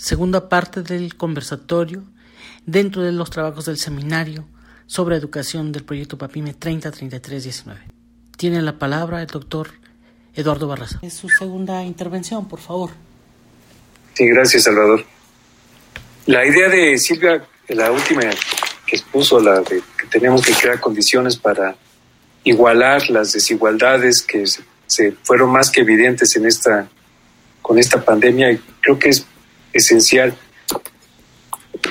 segunda parte del conversatorio dentro de los trabajos del seminario sobre educación del proyecto PAPIME 303319. Tiene la palabra el doctor Eduardo Barraza. Es su segunda intervención, por favor. Sí, gracias, Salvador. La idea de Silvia, la última que expuso, la de que tenemos que crear condiciones para igualar las desigualdades que se, fueron más que evidentes en esta con esta pandemia, creo que es esencial.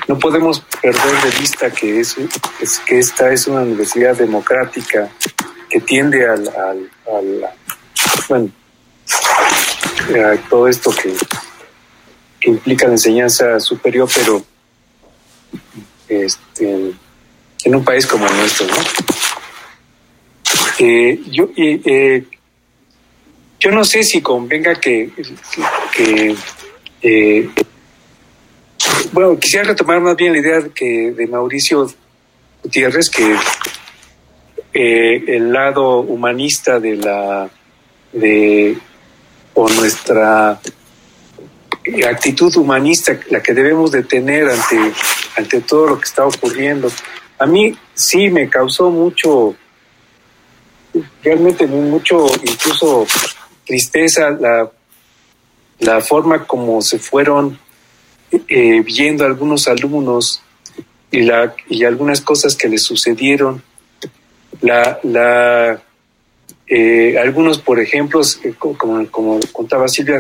No podemos perder de vista que, es, que esta es una universidad democrática que tiende al, al, bueno, a todo esto que, que implica la enseñanza superior, pero este, en un país como el nuestro, ¿no? Eh, yo, eh, yo no sé si convenga que, que eh, bueno, quisiera retomar más bien la idea que de Mauricio Gutiérrez, que eh, el lado humanista de la de o nuestra actitud humanista, la que debemos de tener ante, ante todo lo que está ocurriendo. A mí sí me causó mucho, realmente mucho, incluso tristeza la, la forma como se fueron eh, viendo algunos alumnos y, la, y algunas cosas que les sucedieron. La, la, eh, algunos, por ejemplo, eh, como, como contaba Silvia,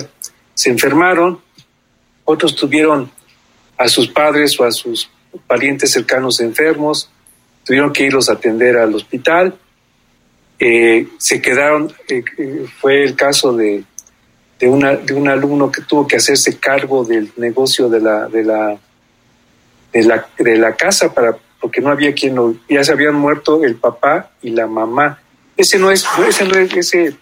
se enfermaron, otros tuvieron a sus padres o a sus parientes cercanos enfermos, tuvieron que irlos a atender al hospital. se quedaron, fue el caso de, de, una, de un alumno que tuvo que hacerse cargo del negocio de la, de la, de la, de la casa para, porque no había quien lo, ya se habían muerto el papá y la mamá. Ese no es, ese no es, ese,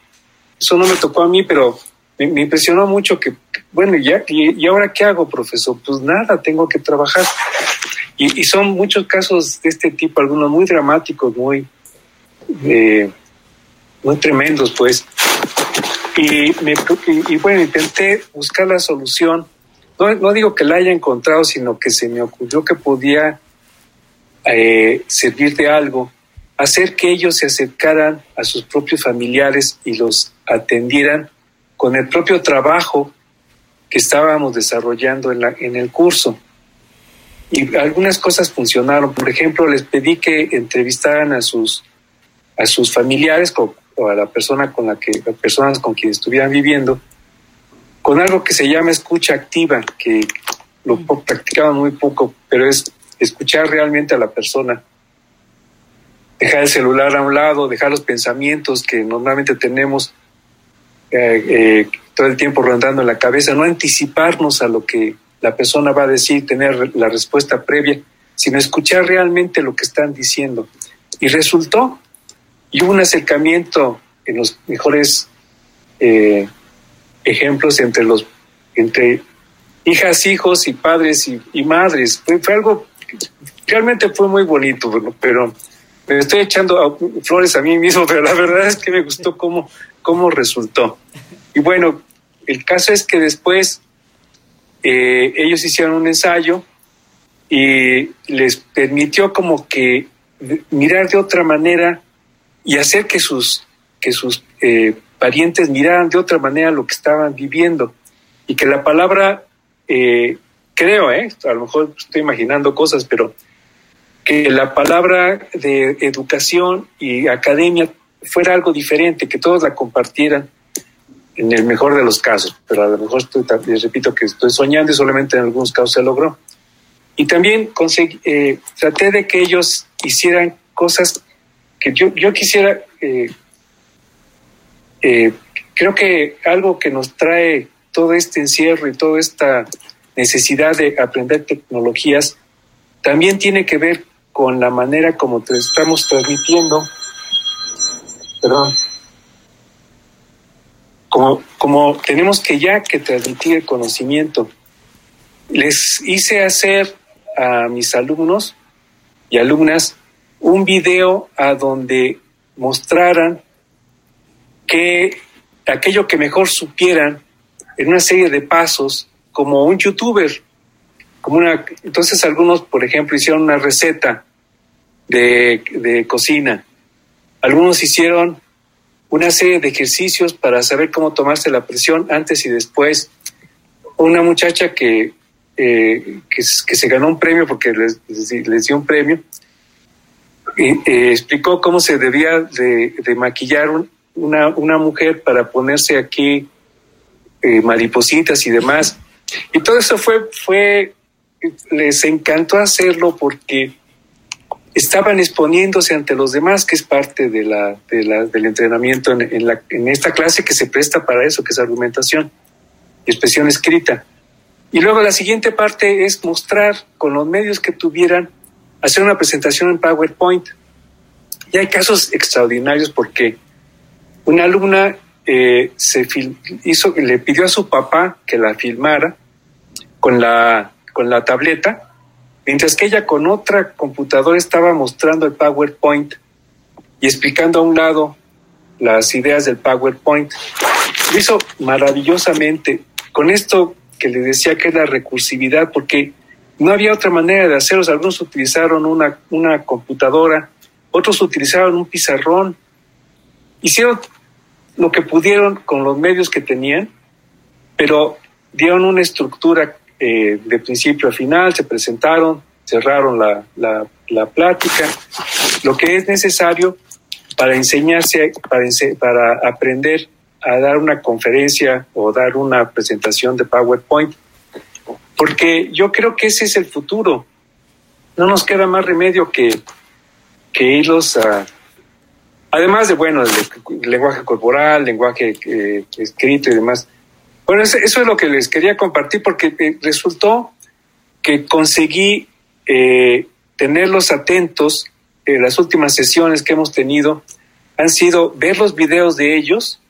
eso no me tocó a mí, pero me, impresionó mucho que, bueno, ya, y, ahora qué hago, profesor? Pues nada, tengo que trabajar. Y, y son muchos casos de este tipo, algunos muy dramáticos, muy, eh, muy tremendos, pues. Y, me, y, bueno, intenté buscar la solución. No, no, digo que la haya encontrado, sino que se me ocurrió que podía eh, servir de algo, hacer que ellos se acercaran a sus propios familiares y los atendieran con el propio trabajo que estábamos desarrollando en, la, en el curso. Y algunas cosas funcionaron. Por ejemplo, les pedí que entrevistaran a sus, a sus familiares, o a la persona con la que, personas con quien estuvieran viviendo, con algo que se llama escucha activa, que lo practicaban muy poco, pero es escuchar realmente a la persona. Dejar el celular a un lado, dejar los pensamientos que normalmente tenemos eh, eh, todo el tiempo rondando en la cabeza, no anticiparnos a lo que la persona va a decir, tener la respuesta previa, sino escuchar realmente lo que están diciendo. Y resultó, y hubo un acercamiento en los mejores eh, ejemplos entre los entre hijas, hijos y padres y, madres. Fue, algo realmente fue muy bonito, pero me estoy echando flores a mí mismo, pero la verdad es que me gustó cómo, cómo resultó. Y bueno, el caso es que después eh, ellos hicieron un ensayo y les permitió como que mirar de otra manera y hacer que sus, que sus eh, parientes miraran de otra manera lo que estaban viviendo y que la palabra, eh, creo, eh, a lo mejor estoy imaginando cosas, pero que la palabra de educación y academia fuera algo diferente, que todos la compartieran en el mejor de los casos, pero a lo mejor estoy, les repito que estoy soñando y solamente en algunos casos se logró. Y también conseguí, traté de que ellos hicieran cosas que yo, yo quisiera, eh, eh, creo que algo que nos trae todo este encierro y toda esta necesidad de aprender tecnologías también tiene que ver con la manera como te estamos transmitiendo, perdón, como, como tenemos que ya que transmitir el conocimiento. Les hice hacer a mis alumnos y alumnas un video a donde mostraran que aquello que mejor supieran en una serie de pasos, como un youtuber, como una, entonces algunos, por ejemplo, hicieron una receta de, de cocina, algunos hicieron una serie de ejercicios para saber cómo tomarse la presión antes y después. Una muchacha que, eh, que, se ganó un premio porque les, les, dio un premio, eh, explicó cómo se debía de, maquillar una, una, mujer para ponerse aquí eh, maripositas y demás. Y todo eso fue, fue, les encantó hacerlo porque estaban exponiéndose ante los demás, que es parte de la, del entrenamiento en, la, en esta clase que se presta para eso, que es argumentación y expresión escrita. Y luego la siguiente parte es mostrar con los medios que tuvieran, hacer una presentación en PowerPoint. Y hay casos extraordinarios porque una alumna eh, se hizo, le pidió a su papá que la filmara con la, con la tableta mientras que ella con otra computadora estaba mostrando el PowerPoint y explicando a un lado las ideas del PowerPoint. Lo hizo maravillosamente con esto que le decía que es la recursividad, porque no había otra manera de hacerlo. Algunos utilizaron una, una computadora, otros utilizaron un pizarrón. Hicieron lo que pudieron con los medios que tenían, pero dieron una estructura eh, de principio a final, se presentaron, cerraron la, la, plática, lo que es necesario para enseñarse, para, para aprender a dar una conferencia o dar una presentación de PowerPoint, porque yo creo que ese es el futuro. No nos queda más remedio que, que irlos a... Además de, bueno, lenguaje corporal, lenguaje eh, escrito y demás, bueno, eso, es lo que les quería compartir porque eh, resultó que conseguí eh, tenerlos atentos. en las últimas sesiones que hemos tenido han sido ver los videos de ellos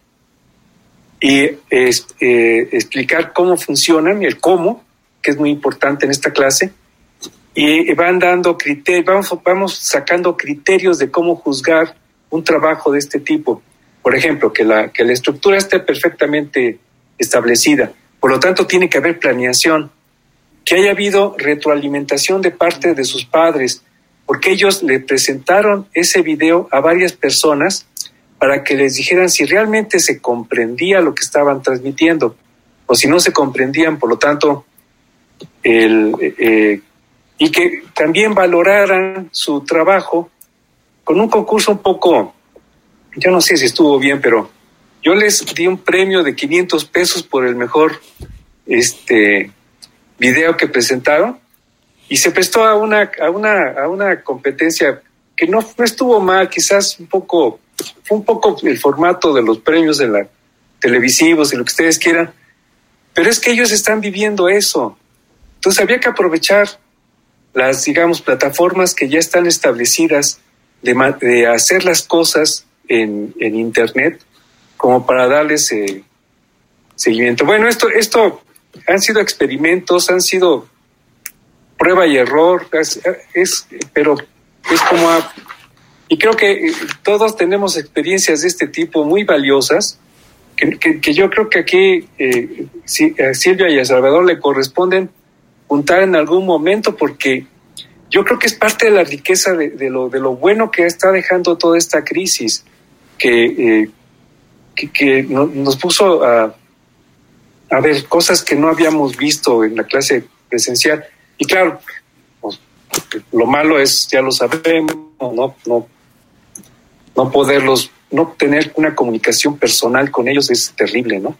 y eh, explicar cómo funcionan, el cómo, que es muy importante en esta clase, y van dando criterios, vamos, vamos sacando criterios de cómo juzgar un trabajo de este tipo. Por ejemplo, que la, que la estructura esté perfectamente establecida. Por lo tanto, tiene que haber planeación, que haya habido retroalimentación de parte de sus padres, porque ellos le presentaron ese video a varias personas para que les dijeran si realmente se comprendía lo que estaban transmitiendo o si no se comprendían, por lo tanto, el, eh, y que también valoraran su trabajo con un concurso un poco, yo no sé si estuvo bien, pero yo les di un premio de 500 pesos por el mejor este, video que presentaron y se prestó a una, a una, a una competencia que no, estuvo mal, quizás un poco, fue un poco el formato de los premios de la televisivos y lo que ustedes quieran, pero es que ellos están viviendo eso. Entonces había que aprovechar las, digamos, plataformas que ya están establecidas de, de hacer las cosas en, en Internet como para darles eh, seguimiento. Bueno, esto, esto han sido experimentos, han sido prueba y error, es, pero es como... y creo que eh, todos tenemos experiencias de este tipo muy valiosas, que, yo creo que aquí eh, a Silvia y a Salvador le corresponden juntar en algún momento porque yo creo que es parte de la riqueza de, lo, de lo bueno que está dejando toda esta crisis, que, que, nos puso a, a, ver cosas que no habíamos visto en la clase presencial. Y claro, pues, lo malo es, ya lo sabemos, no, no, no poderlos, no tener una comunicación personal con ellos es terrible, ¿no?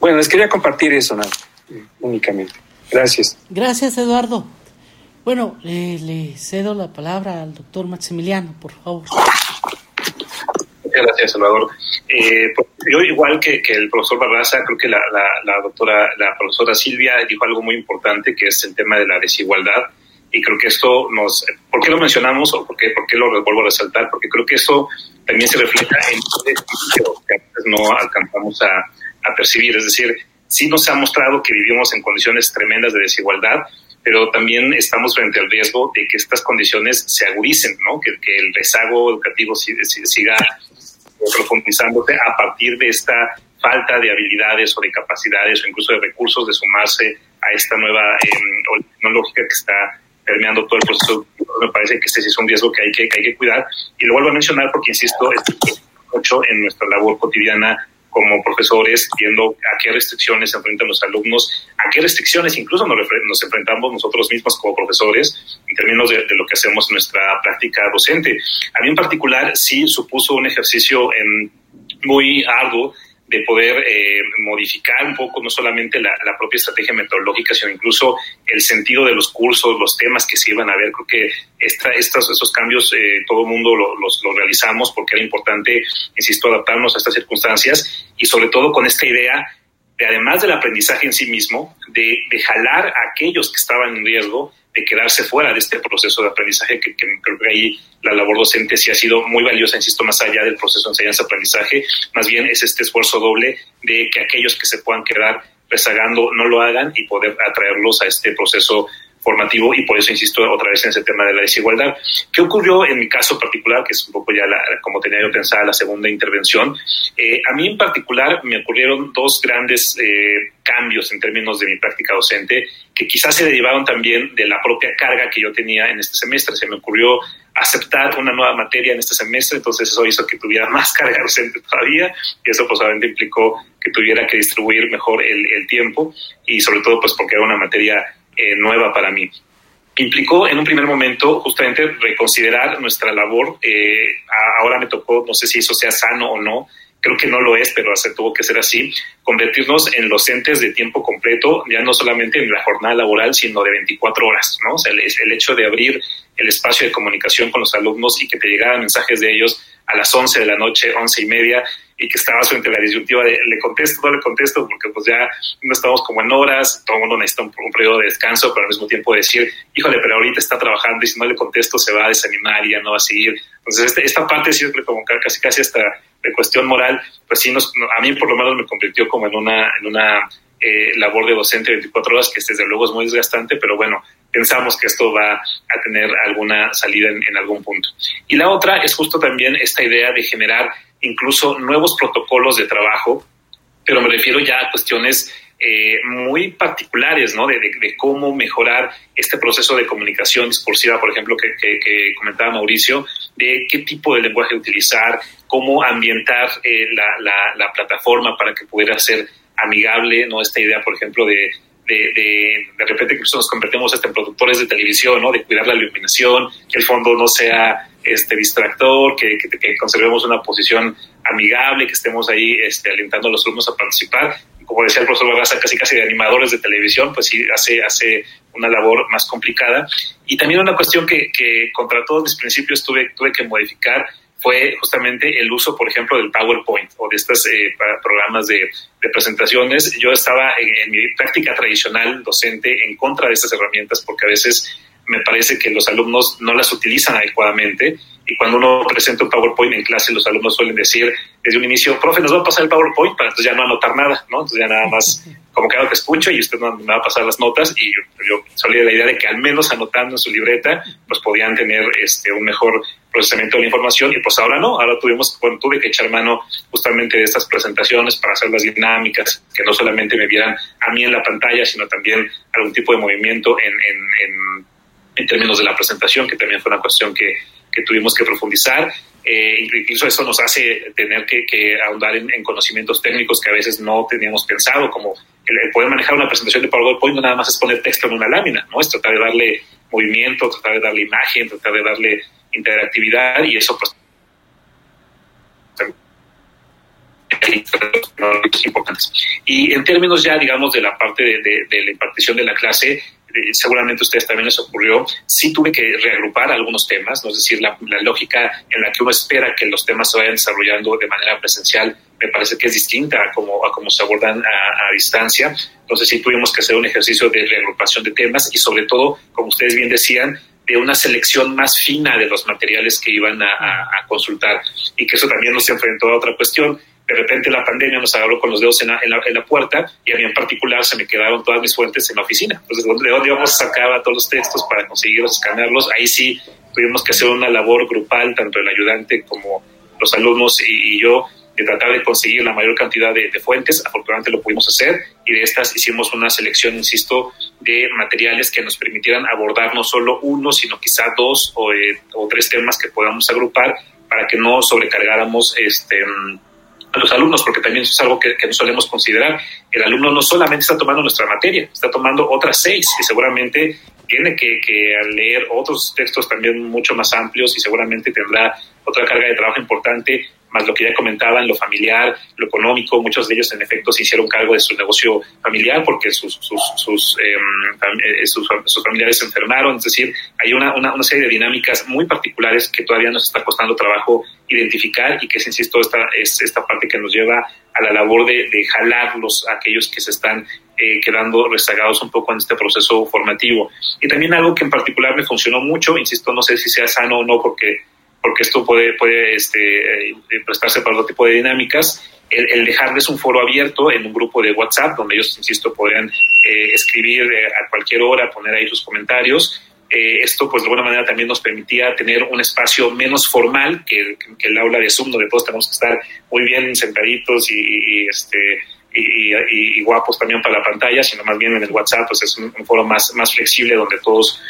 Bueno, les quería compartir eso, nada, únicamente. Gracias. Gracias, Eduardo. Bueno, le cedo la palabra al doctor Maximiliano, por favor gracias, Salvador. Eh, pues, yo, igual que, el profesor Barraza, creo que la, doctora, la profesora Silvia dijo algo muy importante, que es el tema de la desigualdad. Y creo que esto nos... ¿Por qué lo mencionamos o por qué, por qué lo vuelvo a resaltar? Porque creo que eso también se refleja en el que a veces no alcanzamos a, a percibir. Es decir, sí nos ha mostrado que vivimos en condiciones tremendas de desigualdad, pero también estamos frente al riesgo de que estas condiciones se agudicen, ¿no? que, el rezago educativo siga profundizándose a partir de esta falta de habilidades o de capacidades o incluso de recursos de sumarse a esta nueva eh, tecnológica que está permeando todo el proceso. Me parece que este sí es un riesgo que hay que, que hay que cuidar. Y lo vuelvo a mencionar porque, insisto, es mucho en nuestra labor cotidiana como profesores, viendo a qué restricciones se enfrentan los alumnos, a qué restricciones incluso nos, enfrentamos nosotros mismos como profesores en términos de, de, lo que hacemos en nuestra práctica docente. A mí en particular sí supuso un ejercicio en, muy arduo de poder eh, modificar un poco no solamente la, propia estrategia metodológica, sino incluso el sentido de los cursos, los temas que se iban a ver. Creo que esta, estos, estos cambios eh, todo el mundo lo, los, los, realizamos porque era importante, insisto, adaptarnos a estas circunstancias y sobre todo con esta idea de, además del aprendizaje en sí mismo, de, de jalar a aquellos que estaban en riesgo de quedarse fuera de este proceso de aprendizaje, que, creo que ahí la labor docente sí ha sido muy valiosa, insisto, más allá del proceso de enseñanza-aprendizaje, más bien es este esfuerzo doble de que aquellos que se puedan quedar rezagando no lo hagan y poder atraerlos a este proceso formativo y por eso insisto otra vez en ese tema de la desigualdad. ¿Qué ocurrió en mi caso particular, que es un poco ya la, como tenía yo pensada la segunda intervención? Eh, a mí en particular me ocurrieron dos grandes eh, cambios en términos de mi práctica docente que quizás se derivaron también de la propia carga que yo tenía en este semestre. Se me ocurrió aceptar una nueva materia en este semestre, entonces eso hizo que tuviera más carga docente todavía y eso pues obviamente implicó que tuviera que distribuir mejor el, el tiempo y sobre todo pues porque era una materia eh, nueva para mí. Implicó en un primer momento justamente reconsiderar nuestra labor. Eh, ahora me tocó, no sé si eso sea sano o no, creo que no lo es, pero se tuvo que ser así, convertirnos en docentes de tiempo completo, ya no solamente en la jornada laboral, sino de 24 horas, ¿no? El, el hecho de abrir el espacio de comunicación con los alumnos y que te llegaran mensajes de ellos a las 11 de la noche, 11 y media, y que estabas frente a la disyuntiva de le contesto, no le contesto, porque pues ya no estamos como en horas, todo el mundo necesita un, periodo de descanso, pero al mismo tiempo decir, híjole, pero ahorita está trabajando y si no le contesto se va a desanimar y ya no va a seguir. Entonces, este, esta parte siempre como casi casi hasta de cuestión moral, pues sí, nos, a mí por lo menos me convirtió como en una, en una eh, labor de docente 24 horas, que desde luego es muy desgastante, pero bueno, pensamos que esto va a tener alguna salida en, algún punto. Y la otra es justo también esta idea de generar incluso nuevos protocolos de trabajo, pero me refiero ya a cuestiones eh, muy particulares, ¿no? De, cómo mejorar este proceso de comunicación discursiva, por ejemplo, que, que, que, comentaba Mauricio, de qué tipo de lenguaje utilizar, cómo ambientar eh, la, la, la, plataforma para que pudiera ser amigable, ¿no? Esta idea, por ejemplo, de, de, repente incluso nos convertimos hasta en productores de televisión, ¿no? De cuidar la iluminación, que el fondo no sea este distractor, que, que, que, conservemos una posición amigable, que estemos ahí este, alentando a los alumnos a participar. Como decía el profesor Barraza, casi casi de animadores de televisión, pues sí hace, hace una labor más complicada. Y también una cuestión que, que contra todos mis principios tuve, tuve que modificar fue justamente el uso, por ejemplo, del PowerPoint o de estos eh, programas de, presentaciones. Yo estaba en mi práctica tradicional docente en contra de estas herramientas porque a veces me parece que los alumnos no las utilizan adecuadamente y cuando uno presenta un PowerPoint en clase los alumnos suelen decir desde un inicio, profe, nos va a pasar el PowerPoint para entonces ya no anotar nada, ¿no? Entonces ya nada más como que algo que escucho y usted no me va a pasar las notas y yo, yo salí de la idea de que al menos anotando en su libreta pues podían tener este un mejor procesamiento de la información y pues ahora no, ahora tuvimos, bueno, tuve que echar mano justamente de estas presentaciones para hacer las dinámicas, que no solamente me vieran a mí en la pantalla, sino también algún tipo de movimiento en, en, en en términos de la presentación, que también fue una cuestión que, que tuvimos que profundizar. Eh, incluso eso nos hace tener que, que ahondar en, en, conocimientos técnicos que a veces no teníamos pensado, como el, poder manejar una presentación de PowerPoint no nada más es poner texto en una lámina, ¿no? es tratar de darle movimiento, tratar de darle imagen, tratar de darle interactividad y eso pues importantes. Y en términos ya, digamos, de la parte de, de la impartición de la clase, seguramente a ustedes también les ocurrió, sí tuve que reagrupar algunos temas, ¿no? es decir, la, lógica en la que uno espera que los temas se vayan desarrollando de manera presencial me parece que es distinta a cómo, a cómo se abordan a, distancia. Entonces sí tuvimos que hacer un ejercicio de reagrupación de temas y sobre todo, como ustedes bien decían, de una selección más fina de los materiales que iban a, a, a consultar y que eso también nos enfrentó a otra cuestión de repente la pandemia nos agarró con los dedos en la, en la, en la puerta y a mí en particular se me quedaron todas mis fuentes en la oficina. Entonces, ¿de dónde íbamos a sacar todos los textos para conseguirlos, escanearlos? Ahí sí tuvimos que hacer una labor grupal, tanto el ayudante como los alumnos y, yo, de tratar de conseguir la mayor cantidad de, fuentes. Afortunadamente lo pudimos hacer y de estas hicimos una selección, insisto, de materiales que nos permitieran abordar no solo uno, sino quizá dos o, eh, o tres temas que podamos agrupar para que no sobrecargáramos este a los alumnos, porque también eso es algo que, no solemos considerar. El alumno no solamente está tomando nuestra materia, está tomando otras seis y seguramente tiene que, que, leer otros textos también mucho más amplios y seguramente tendrá otra carga de trabajo importante más lo que ya comentaban, lo familiar, lo económico. Muchos de ellos, en efecto, se hicieron cargo de su negocio familiar porque sus, sus, sus, em, eh, sus, familiares se enfermaron. Es decir, hay una, una, una, serie de dinámicas muy particulares que todavía nos está costando trabajo identificar y que es, insisto, esta, es esta parte que nos lleva a la labor de, de jalar los, aquellos que se están eh, quedando rezagados un poco en este proceso formativo. Y también algo que en particular me funcionó mucho, insisto, no sé si sea sano o no, porque porque esto puede, puede este, eh, prestarse para otro tipo de dinámicas. El, dejarles un foro abierto en un grupo de WhatsApp, donde ellos, insisto, podrían eh, escribir eh, a cualquier hora, poner ahí sus comentarios. esto, pues, de alguna manera también nos permitía tener un espacio menos formal que, el aula de Zoom, donde todos tenemos que estar muy bien sentaditos y, este, y, guapos también para la pantalla, sino más bien en el WhatsApp, pues es un, foro más, más flexible donde todos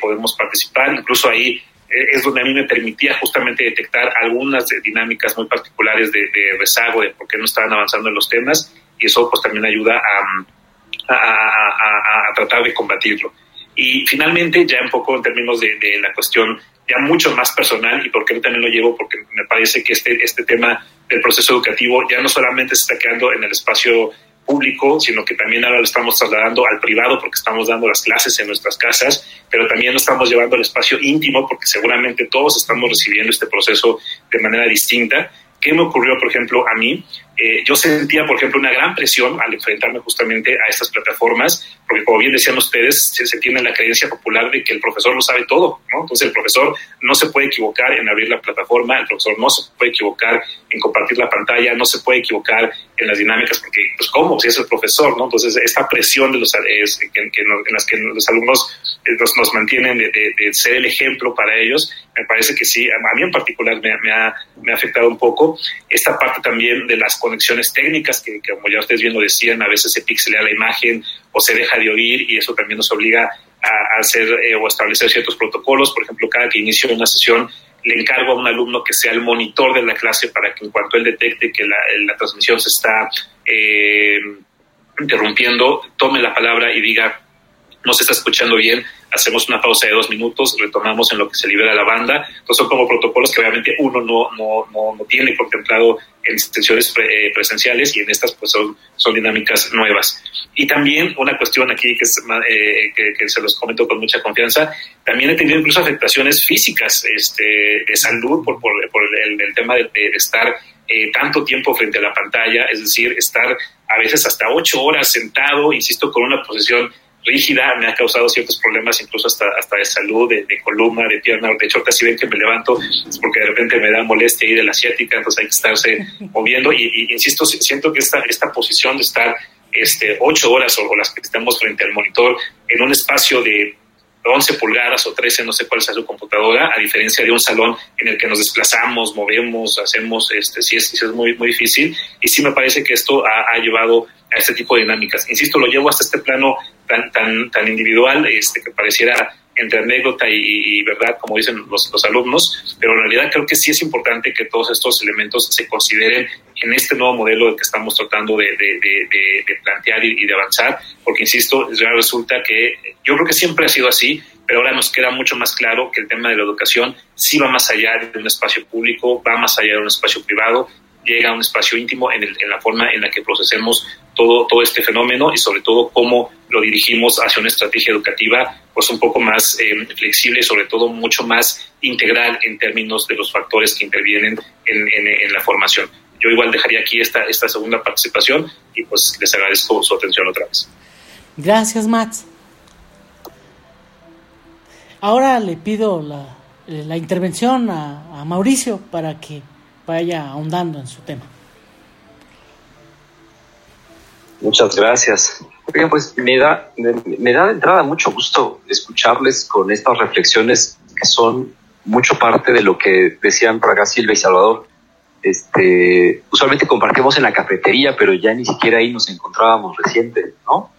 podemos participar. Incluso ahí eh, es donde a mí me permitía justamente detectar algunas dinámicas muy particulares de, rezago, de por qué no estaban avanzando en los temas, y eso pues también ayuda a, a, tratar de combatirlo. Y finalmente, ya un poco en términos de, la cuestión ya mucho más personal, y por qué también lo llevo, porque me parece que este, este tema del proceso educativo ya no solamente se está quedando en el espacio público, sino que también ahora lo estamos trasladando al privado porque estamos dando las clases en nuestras casas, pero también lo estamos llevando al espacio íntimo porque seguramente todos estamos recibiendo este proceso de manera distinta. ¿Qué me ocurrió, por ejemplo, a mí? Eh, yo sentía, por ejemplo, una gran presión al enfrentarme justamente a estas plataformas, porque como bien decían ustedes, se, tiene la creencia popular de que el profesor lo sabe todo, ¿no? Entonces el profesor no se puede equivocar en abrir la plataforma, el profesor no se puede equivocar en compartir la pantalla, no se puede equivocar en las dinámicas, porque, pues, ¿cómo? Si es el profesor, ¿no? Entonces, esta presión de los, es, que, en las que los alumnos eh, nos, nos mantienen de, de, ser el ejemplo para ellos, me parece que sí, a mí en particular me, me, ha, me ha afectado un poco. Esta parte también de las conexiones técnicas, que, como ya ustedes bien lo decían, a veces se pixelea la imagen o se deja de oír y eso también nos obliga a hacer eh, o establecer ciertos protocolos. Por ejemplo, cada que inicio una sesión le encargo a un alumno que sea el monitor de la clase para que en cuanto él detecte que la, la transmisión se está eh, interrumpiendo, tome la palabra y diga, no se está escuchando bien, hacemos una pausa de dos minutos, retomamos en lo que se libera la banda. Entonces son como protocolos que obviamente uno no, no, no, no tiene contemplado en sesiones eh, presenciales y en estas pues son, son dinámicas nuevas. Y también una cuestión aquí que, eh, que, se los comento con mucha confianza, también he tenido incluso afectaciones físicas este, de salud por, por, por el, el, tema de, de estar eh, tanto tiempo frente a la pantalla, es decir, estar a veces hasta ocho horas sentado, insisto, con una posición rígida, me ha causado ciertos problemas incluso hasta, hasta de salud, de, columna, de pierna. De hecho, ahorita si ven que me levanto es porque de repente me da molestia ahí de la asiática, entonces hay que estarse moviendo. Y, insisto, siento que esta, esta posición de estar este, ocho horas o, las que estamos frente al monitor en un espacio de 11 pulgadas o 13, no sé cuál sea su computadora, a diferencia de un salón en el que nos desplazamos, movemos, hacemos, este, sí es, es muy, muy difícil. Y sí me parece que esto ha, ha llevado a este tipo de dinámicas. Insisto, lo llevo hasta este plano tan, tan, tan individual este, que pareciera entre anécdota y, verdad, como dicen los, los, alumnos, pero en realidad creo que sí es importante que todos estos elementos se consideren en este nuevo modelo que estamos tratando de, plantear y, de avanzar, porque insisto, ya resulta que yo creo que siempre ha sido así, pero ahora nos queda mucho más claro que el tema de la educación sí va más allá de un espacio público, va más allá de un espacio privado, llega a un espacio íntimo en, en la forma en la que procesemos todo, todo este fenómeno y sobre todo cómo lo dirigimos hacia una estrategia educativa pues un poco más eh, flexible y sobre todo mucho más integral en términos de los factores que intervienen en, la formación. Yo igual dejaría aquí esta, esta segunda participación y pues les agradezco su atención otra vez. Gracias, Max. Ahora le pido la, la intervención a Mauricio para que vaya ahondando en su tema. Muchas gracias. Bien, pues me da, me, da de entrada mucho gusto escucharles con estas reflexiones que son mucho parte de lo que decían Praga Silva y Salvador. este, usualmente compartimos en la cafetería, pero ya ni siquiera ahí nos encontrábamos recientes, ¿no?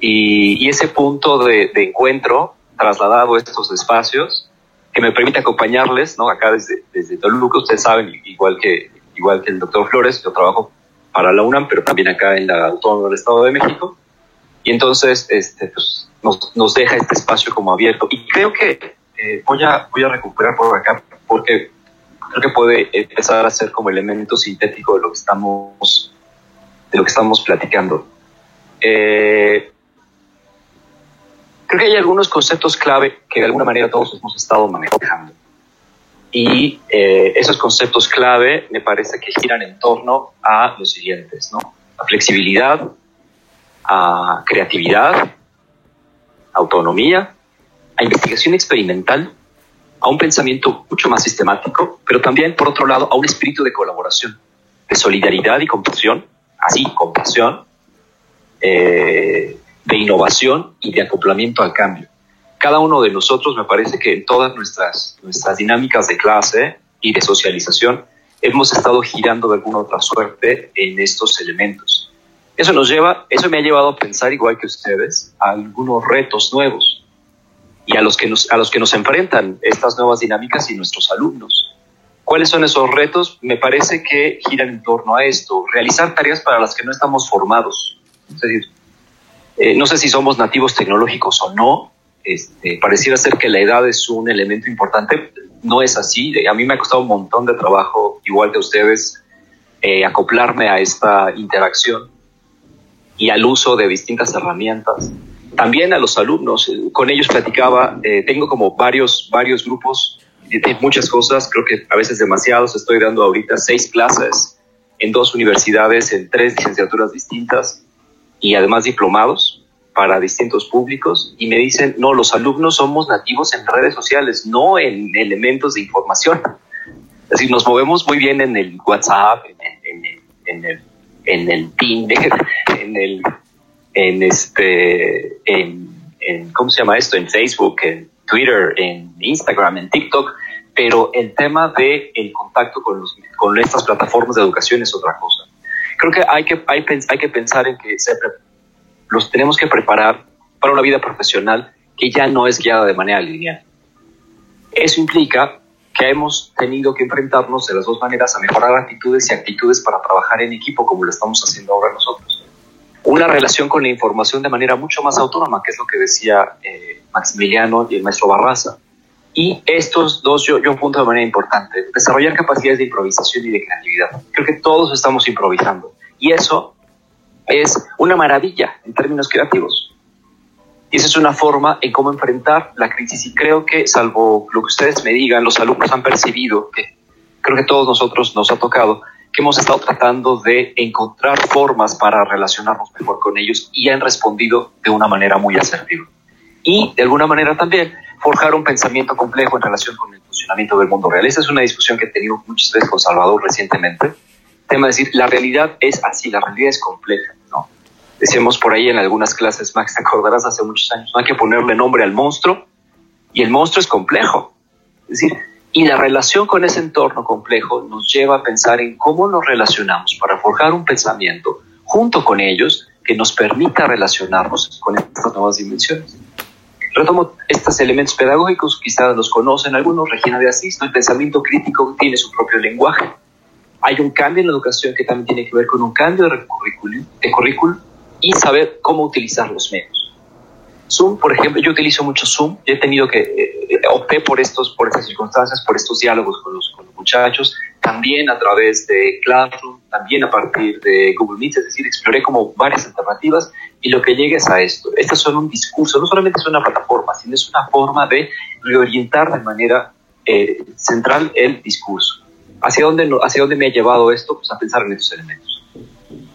Y, ese punto de, encuentro trasladado a estos espacios que me permite acompañarles, ¿no? Acá desde, desde Toluca, ustedes saben, igual que, igual que el doctor Flores, yo trabajo para la UNAM, pero también acá en la Autónoma del Estado de México. Y entonces, este, pues, nos, nos deja este espacio como abierto. Y creo que eh, voy, a, voy a recuperar por acá, porque creo que puede empezar a ser como elemento sintético de lo que estamos, de lo que estamos platicando. Eh, creo que hay algunos conceptos clave que de alguna manera todos hemos estado manejando. Y eh, esos conceptos clave me parece que giran en torno a los siguientes, ¿no? A flexibilidad, a creatividad, autonomía, a investigación experimental, a un pensamiento mucho más sistemático, pero también, por otro lado, a un espíritu de colaboración, de solidaridad y compasión, así, compasión, eh, de innovación y de acoplamiento al cambio. Cada uno de nosotros, me parece que en todas nuestras, nuestras dinámicas de clase y de socialización, hemos estado girando de alguna otra suerte en estos elementos. Eso nos lleva, eso me ha llevado a pensar, igual que ustedes, a algunos retos nuevos y a los que nos, a los que nos enfrentan estas nuevas dinámicas y nuestros alumnos. ¿Cuáles son esos retos? Me parece que giran en torno a esto, realizar tareas para las que no estamos formados. Es decir, eh, no sé si somos nativos tecnológicos o no, este, pareciera ser que la edad es un elemento importante, no es así, a mí me ha costado un montón de trabajo, igual que ustedes, eh, acoplarme a esta interacción y al uso de distintas herramientas. También a los alumnos. Con ellos platicaba, eh, tengo como varios, varios grupos de muchas cosas, creo que a veces demasiados. Estoy dando ahorita seis clases en dos universidades, en tres licenciaturas distintas y además diplomados para distintos públicos y me dicen, no, los alumnos somos nativos en redes sociales, no en elementos de información. Es decir, nos movemos muy bien en el WhatsApp, en, en el, en el Tinder, en el en este, en, ¿cómo se llama esto? En Facebook, en Twitter, en Instagram, en TikTok, pero el tema de el contacto con, los, con estas plataformas de educación es otra cosa. Creo que hay que, hay, hay que pensar en que los tenemos que preparar para una vida profesional que ya no es guiada de manera lineal. Eso implica que hemos tenido que enfrentarnos de las dos maneras a mejorar actitudes y actitudes para trabajar en equipo como lo estamos haciendo ahora nosotros una relación con la información de manera mucho más autónoma, que es lo que decía eh, Maximiliano y el maestro Barraza. Y estos dos yo, yo apunto de manera importante, desarrollar capacidades de improvisación y de creatividad. Creo que todos estamos improvisando y eso es una maravilla en términos creativos. Y esa es una forma en cómo enfrentar la crisis y creo que, salvo lo que ustedes me digan, los alumnos han percibido que creo que todos nosotros nos ha tocado que hemos estado tratando de encontrar formas para relacionarnos mejor con ellos y han respondido de una manera muy asertiva. Y de alguna manera también forjar un pensamiento complejo en relación con el funcionamiento del mundo real. Esa es una discusión que he tenido muchas veces con Salvador recientemente. Tema de decir, la realidad es así, la realidad es compleja, ¿no? Decíamos por ahí en algunas clases, Max, te acordarás hace muchos años, no hay que ponerle nombre al monstruo y el monstruo es complejo. Es decir, y la relación con ese entorno complejo nos lleva a pensar en cómo nos relacionamos para forjar un pensamiento junto con ellos que nos permita relacionarnos con estas nuevas dimensiones. Retomo estos elementos pedagógicos, quizás los conocen algunos, Regina de Asís, el pensamiento crítico tiene su propio lenguaje. Hay un cambio en la educación que también tiene que ver con un cambio de currículum, y saber cómo utilizar los medios. Zoom, por ejemplo, yo utilizo mucho Zoom, he tenido que, eh, opté por, estos, por estas circunstancias, por estos diálogos con los, con los muchachos, también a través de Classroom, también a partir de Google Meet, es decir, exploré como varias alternativas y lo que llegues a esto. Estas son un discurso, no solamente es una plataforma, sino es una forma de reorientar de manera eh, central el discurso. ¿Hacia dónde, ¿Hacia dónde me ha llevado esto? Pues a pensar en estos elementos.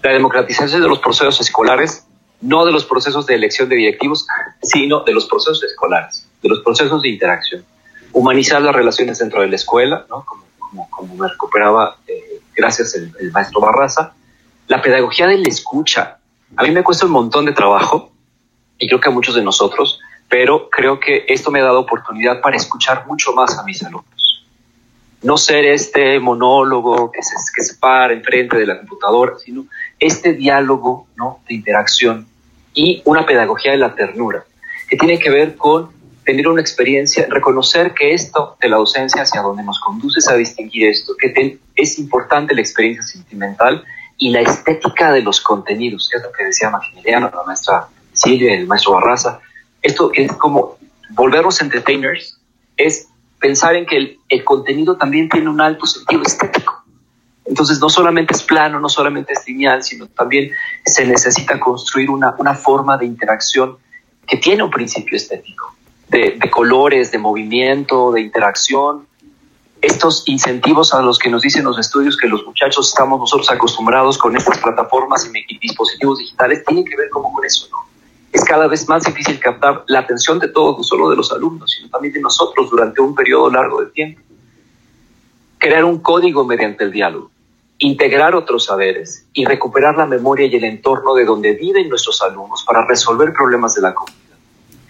La democratización de los procesos escolares no de los procesos de elección de directivos, sino de los procesos escolares, de los procesos de interacción. Humanizar las relaciones dentro de la escuela, ¿no? Como, me recuperaba eh, gracias el, maestro Barraza. La pedagogía de la escucha. A mí me cuesta un montón de trabajo, y creo que a muchos de nosotros, pero creo que esto me ha dado oportunidad para escuchar mucho más a mis alumnos. No ser este monólogo que se, que se para enfrente de la computadora, sino este diálogo ¿no? de interacción y una pedagogía de la ternura, que tiene que ver con tener una experiencia, reconocer que esto de la docencia hacia donde nos conduce es a distinguir esto, que es importante la experiencia sentimental y la estética de los contenidos, que es lo que decía Maximiliano, la maestra Silvia, el maestro Barraza. Esto es como volvernos entertainers, es pensar en que el, el contenido también tiene un alto sentido estético. Entonces no solamente es plano, no solamente es lineal, sino también se necesita construir una, una forma de interacción que tiene un principio estético, de, colores, de movimiento, de interacción, estos incentivos a los que nos dicen los estudios que los muchachos estamos nosotros acostumbrados con estas plataformas y dispositivos digitales tienen que ver como con eso, ¿no? Es cada vez más difícil captar la atención de todos, no solo de los alumnos, sino también de nosotros durante un periodo largo de tiempo. Crear un código mediante el diálogo, integrar otros saberes y recuperar la memoria y el entorno de donde viven nuestros alumnos para resolver problemas de la comunidad.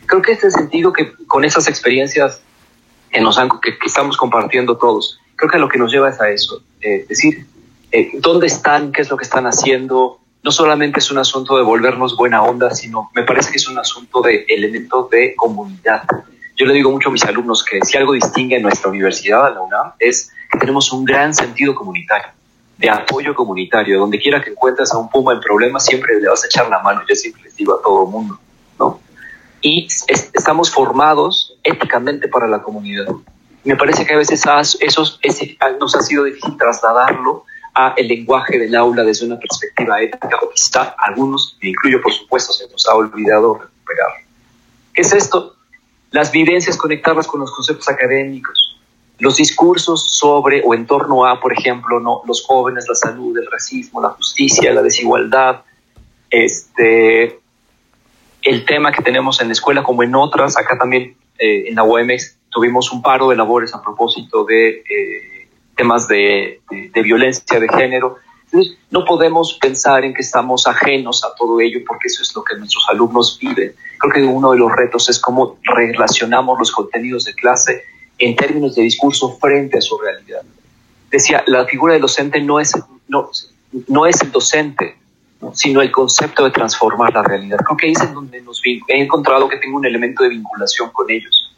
Creo que este sentido que con esas experiencias que, nos han, que, estamos compartiendo todos. Creo que lo que nos lleva es a eso, eh, decir, eh, ¿dónde están? ¿Qué es lo que están haciendo? No solamente es un asunto de volvernos buena onda, sino me parece que es un asunto de elementos de comunidad. Yo le digo mucho a mis alumnos que si algo distingue a nuestra universidad, a la UNAM, es que tenemos un gran sentido comunitario, de apoyo comunitario. Donde quiera que encuentres a un puma en problemas, siempre le vas a echar la mano. Yo siempre les digo a todo el mundo, ¿no? Y estamos formados éticamente para la comunidad. Me parece que a veces eso nos ha sido difícil trasladarlo a el lenguaje del aula desde una perspectiva ética, o quizá algunos, me incluyo por supuesto, se nos ha olvidado recuperar. ¿Qué es esto? Las vivencias conectadas con los conceptos académicos, los discursos sobre o en torno a, por ejemplo, ¿no? los jóvenes, la salud, el racismo, la justicia, la desigualdad, este, el tema que tenemos en la escuela como en otras, acá también eh, en la UEMEX tuvimos un paro de labores a propósito de eh, temas de, de, violencia de género. Entonces, no podemos pensar en que estamos ajenos a todo ello porque eso es lo que nuestros alumnos viven. Creo que uno de los retos es cómo relacionamos los contenidos de clase en términos de discurso frente a su realidad. Decía, la figura del docente no es, no, no es el docente, sino el concepto de transformar la realidad. Creo que ahí es donde nos he encontrado que tengo un elemento de vinculación con ellos.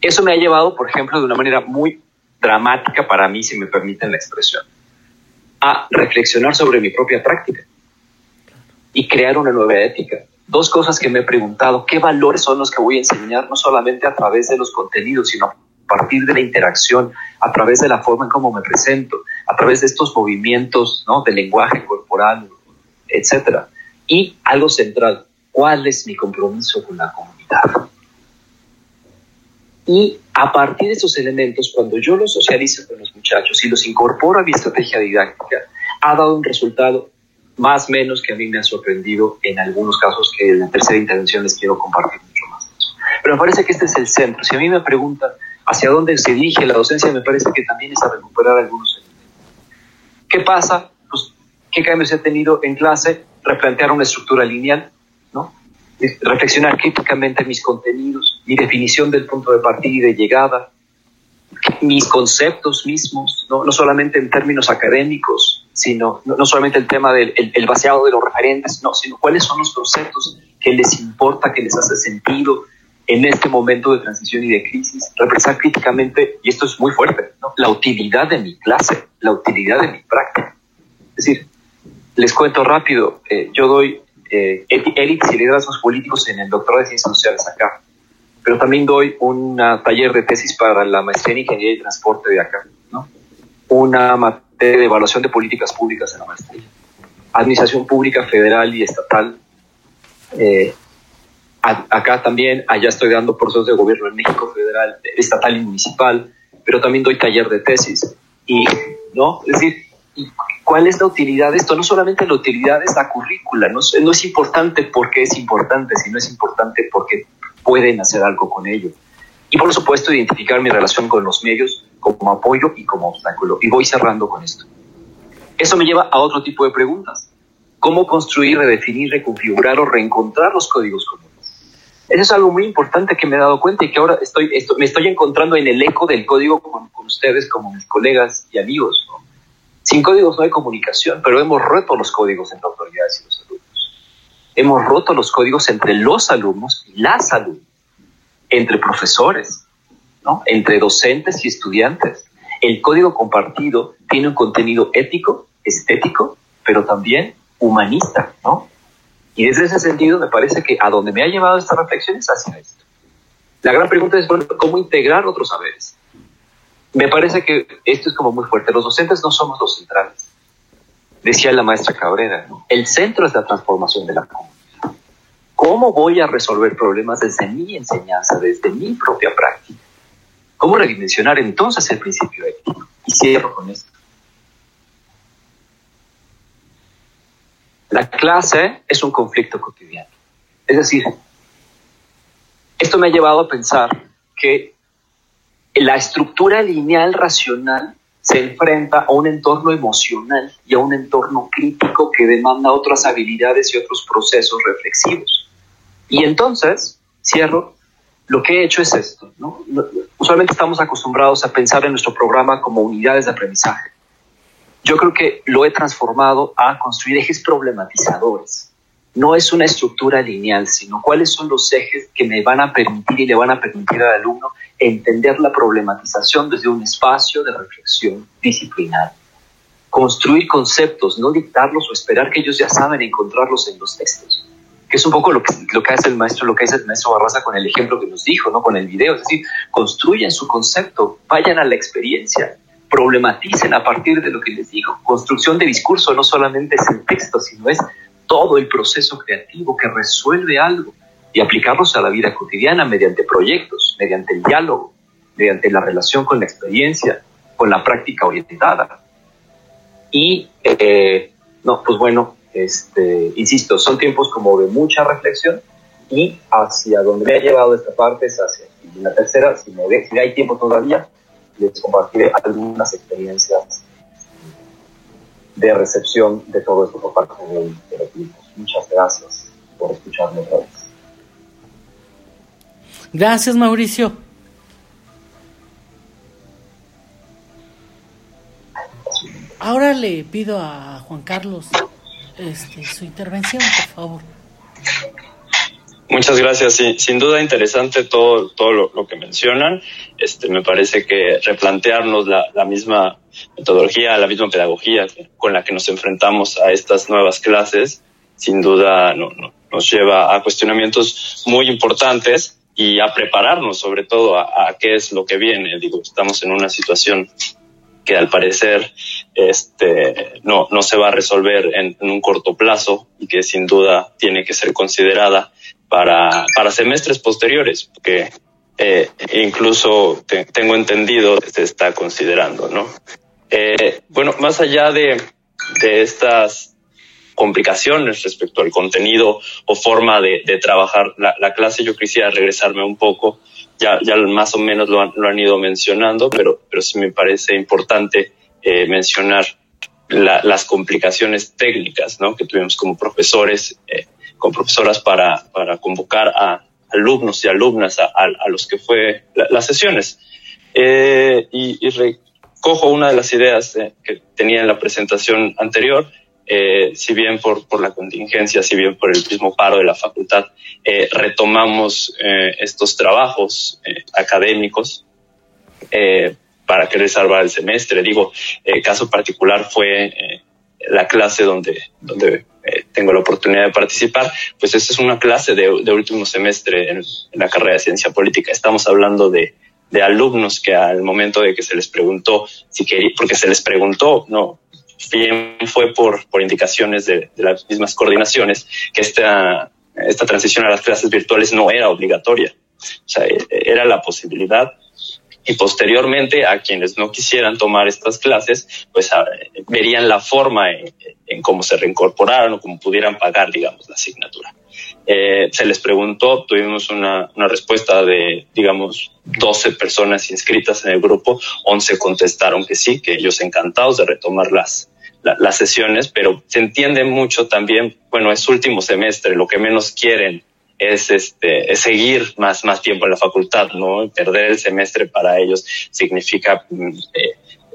Eso me ha llevado, por ejemplo, de una manera muy dramática para mí, si me permiten la expresión, a reflexionar sobre mi propia práctica y crear una nueva ética. Dos cosas que me he preguntado, ¿qué valores son los que voy a enseñar no solamente a través de los contenidos, sino a partir de la interacción, a través de la forma en cómo me presento, a través de estos movimientos ¿no? de lenguaje corporal, etcétera. Y algo central, ¿cuál es mi compromiso con la comunidad? Y a partir de esos elementos, cuando yo los socializo con los muchachos y los incorporo a mi estrategia didáctica, ha dado un resultado más o menos que a mí me ha sorprendido en algunos casos que en la tercera intervención les quiero compartir mucho más. Pero me parece que este es el centro. Si a mí me preguntan hacia dónde se dirige la docencia, me parece que también es a recuperar algunos elementos. ¿Qué pasa qué cambios he tenido en clase, replantear una estructura lineal, ¿no? reflexionar críticamente mis contenidos, mi definición del punto de partida y de llegada, mis conceptos mismos, no, no solamente en términos académicos, sino no, solamente el tema del el, vaciado de los referentes, no, sino cuáles son los conceptos que les importa, que les hace sentido en este momento de transición y de crisis, repensar críticamente, y esto es muy fuerte, ¿no? la utilidad de mi clase, la utilidad de mi práctica. Es decir, les cuento rápido, eh, yo doy eh, élites y liderazgos políticos en el doctorado de Ciencias Sociales acá, pero también doy un taller de tesis para la maestría en Ingeniería y Transporte de acá, ¿no? una materia de evaluación de políticas públicas en la maestría, administración pública federal y estatal. Eh, acá también, allá estoy dando procesos de gobierno en México federal, estatal y municipal, pero también doy taller de tesis. Y, ¿no? Es decir, ¿Cuál es la utilidad de esto? No solamente la utilidad es la currícula, no, no es importante porque es importante, sino es importante porque pueden hacer algo con ello. Y por supuesto, identificar mi relación con los medios como apoyo y como obstáculo. Y voy cerrando con esto. Eso me lleva a otro tipo de preguntas. ¿Cómo construir, redefinir, reconfigurar o reencontrar los códigos comunes? Eso es algo muy importante que me he dado cuenta y que ahora estoy, me estoy encontrando en el eco del código con, ustedes como mis colegas y amigos. Sin códigos no hay comunicación, pero hemos roto los códigos entre autoridades y los alumnos. Hemos roto los códigos entre los alumnos y las alumnas, entre profesores, ¿no? entre docentes y estudiantes. El código compartido tiene un contenido ético, estético, pero también humanista, ¿no? Y desde ese sentido me parece que a donde me ha llevado esta reflexión es hacia esto. La gran pregunta es, ¿cómo integrar otros saberes? Me parece que esto es como muy fuerte. Los docentes no somos los centrales. Decía la maestra Cabrera, el centro es la transformación de la comunidad. ¿Cómo voy a resolver problemas desde mi enseñanza, desde mi propia práctica? ¿Cómo redimensionar entonces el principio ético? Y cierro con esto. La clase es un conflicto cotidiano. Es decir, esto me ha llevado a pensar que la estructura lineal racional se enfrenta a un entorno emocional y a un entorno crítico que demanda otras habilidades y otros procesos reflexivos. Y entonces, cierro, lo que he hecho es esto. Usualmente estamos acostumbrados a pensar en nuestro programa como unidades de aprendizaje yo creo que lo he transformado a construir ejes problematizadores. No es una estructura lineal, sino cuáles son los ejes que me van a permitir y le van a permitir al alumno entender la problematización desde un espacio de reflexión disciplinar. Construir conceptos, no dictarlos o esperar que ellos ya saben encontrarlos en los textos. Que es un poco lo que, lo que hace el maestro, lo que hace el maestro Barraza con el ejemplo que nos dijo, ¿no? Con el video. Es decir, construyan su concepto, vayan a la experiencia, problematicen a partir de lo que les digo. Construcción de discurso no solamente es el texto, sino es todo el proceso creativo que resuelve algo y aplicarlos a la vida cotidiana mediante proyectos, mediante el diálogo, mediante la relación con la experiencia, con la práctica orientada. Y, eh, no, pues bueno, este, insisto, son tiempos como de mucha reflexión y hacia donde me ha llevado esta parte es hacia la tercera, si, me, si hay tiempo todavía, les compartiré algunas experiencias de recepción de todo esto por parte de, los. Muchas gracias por escucharme otra vez. Gracias, Mauricio. Ahora le pido a Juan Carlos este, su intervención, por favor. Muchas gracias. Sí, sin duda interesante todo, todo lo, que mencionan. Este, me parece que replantearnos la, la, misma metodología, la misma pedagogía con la que nos enfrentamos a estas nuevas clases, sin duda no, nos lleva a cuestionamientos muy importantes y a prepararnos sobre todo a, a, qué es lo que viene. Digo, estamos en una situación que al parecer este, no, no se va a resolver en, en un corto plazo y que sin duda tiene que ser considerada para, para semestres posteriores, porque eh, incluso tengo entendido se está considerando, ¿no? Eh, bueno, más allá de, de estas complicaciones respecto al contenido o forma de, trabajar la, la, clase, yo quisiera regresarme un poco, ya, ya más o menos lo han, lo han ido mencionando, pero, pero sí me parece importante eh, mencionar la, las complicaciones técnicas ¿no? que tuvimos como profesores eh, con profesoras para, para convocar a alumnos y alumnas a, a, los que fue las sesiones. Eh, y, y, recojo una de las ideas eh, que tenía en la presentación anterior, eh, si bien por, por, la contingencia, si bien por el mismo paro de la facultad, eh, retomamos eh, estos trabajos académicos para querer salvar el semestre. Digo, caso particular fue la clase donde, donde eh, tengo la oportunidad de participar, pues esta es una clase de, de último semestre en, en, la carrera de ciencia política. Estamos hablando de, de, alumnos que al momento de que se les preguntó si quería, porque se les preguntó, no, bien fue por, por indicaciones de, de las mismas coordinaciones, que esta, esta transición a las clases virtuales no era obligatoria. O sea, e, era la posibilidad y posteriormente a quienes no quisieran tomar estas clases, pues a, verían la forma en, en, cómo se reincorporaron o cómo pudieran pagar, digamos, la asignatura. Eh, se les preguntó, tuvimos una, una, respuesta de, digamos, 12 personas inscritas en el grupo, 11 contestaron que sí, que ellos encantados de retomar las, la, las sesiones, pero se entiende mucho también, bueno, es último semestre, lo que menos quieren es, este, seguir más, más tiempo en la facultad, ¿no? Perder el semestre para ellos significa, mm, eh,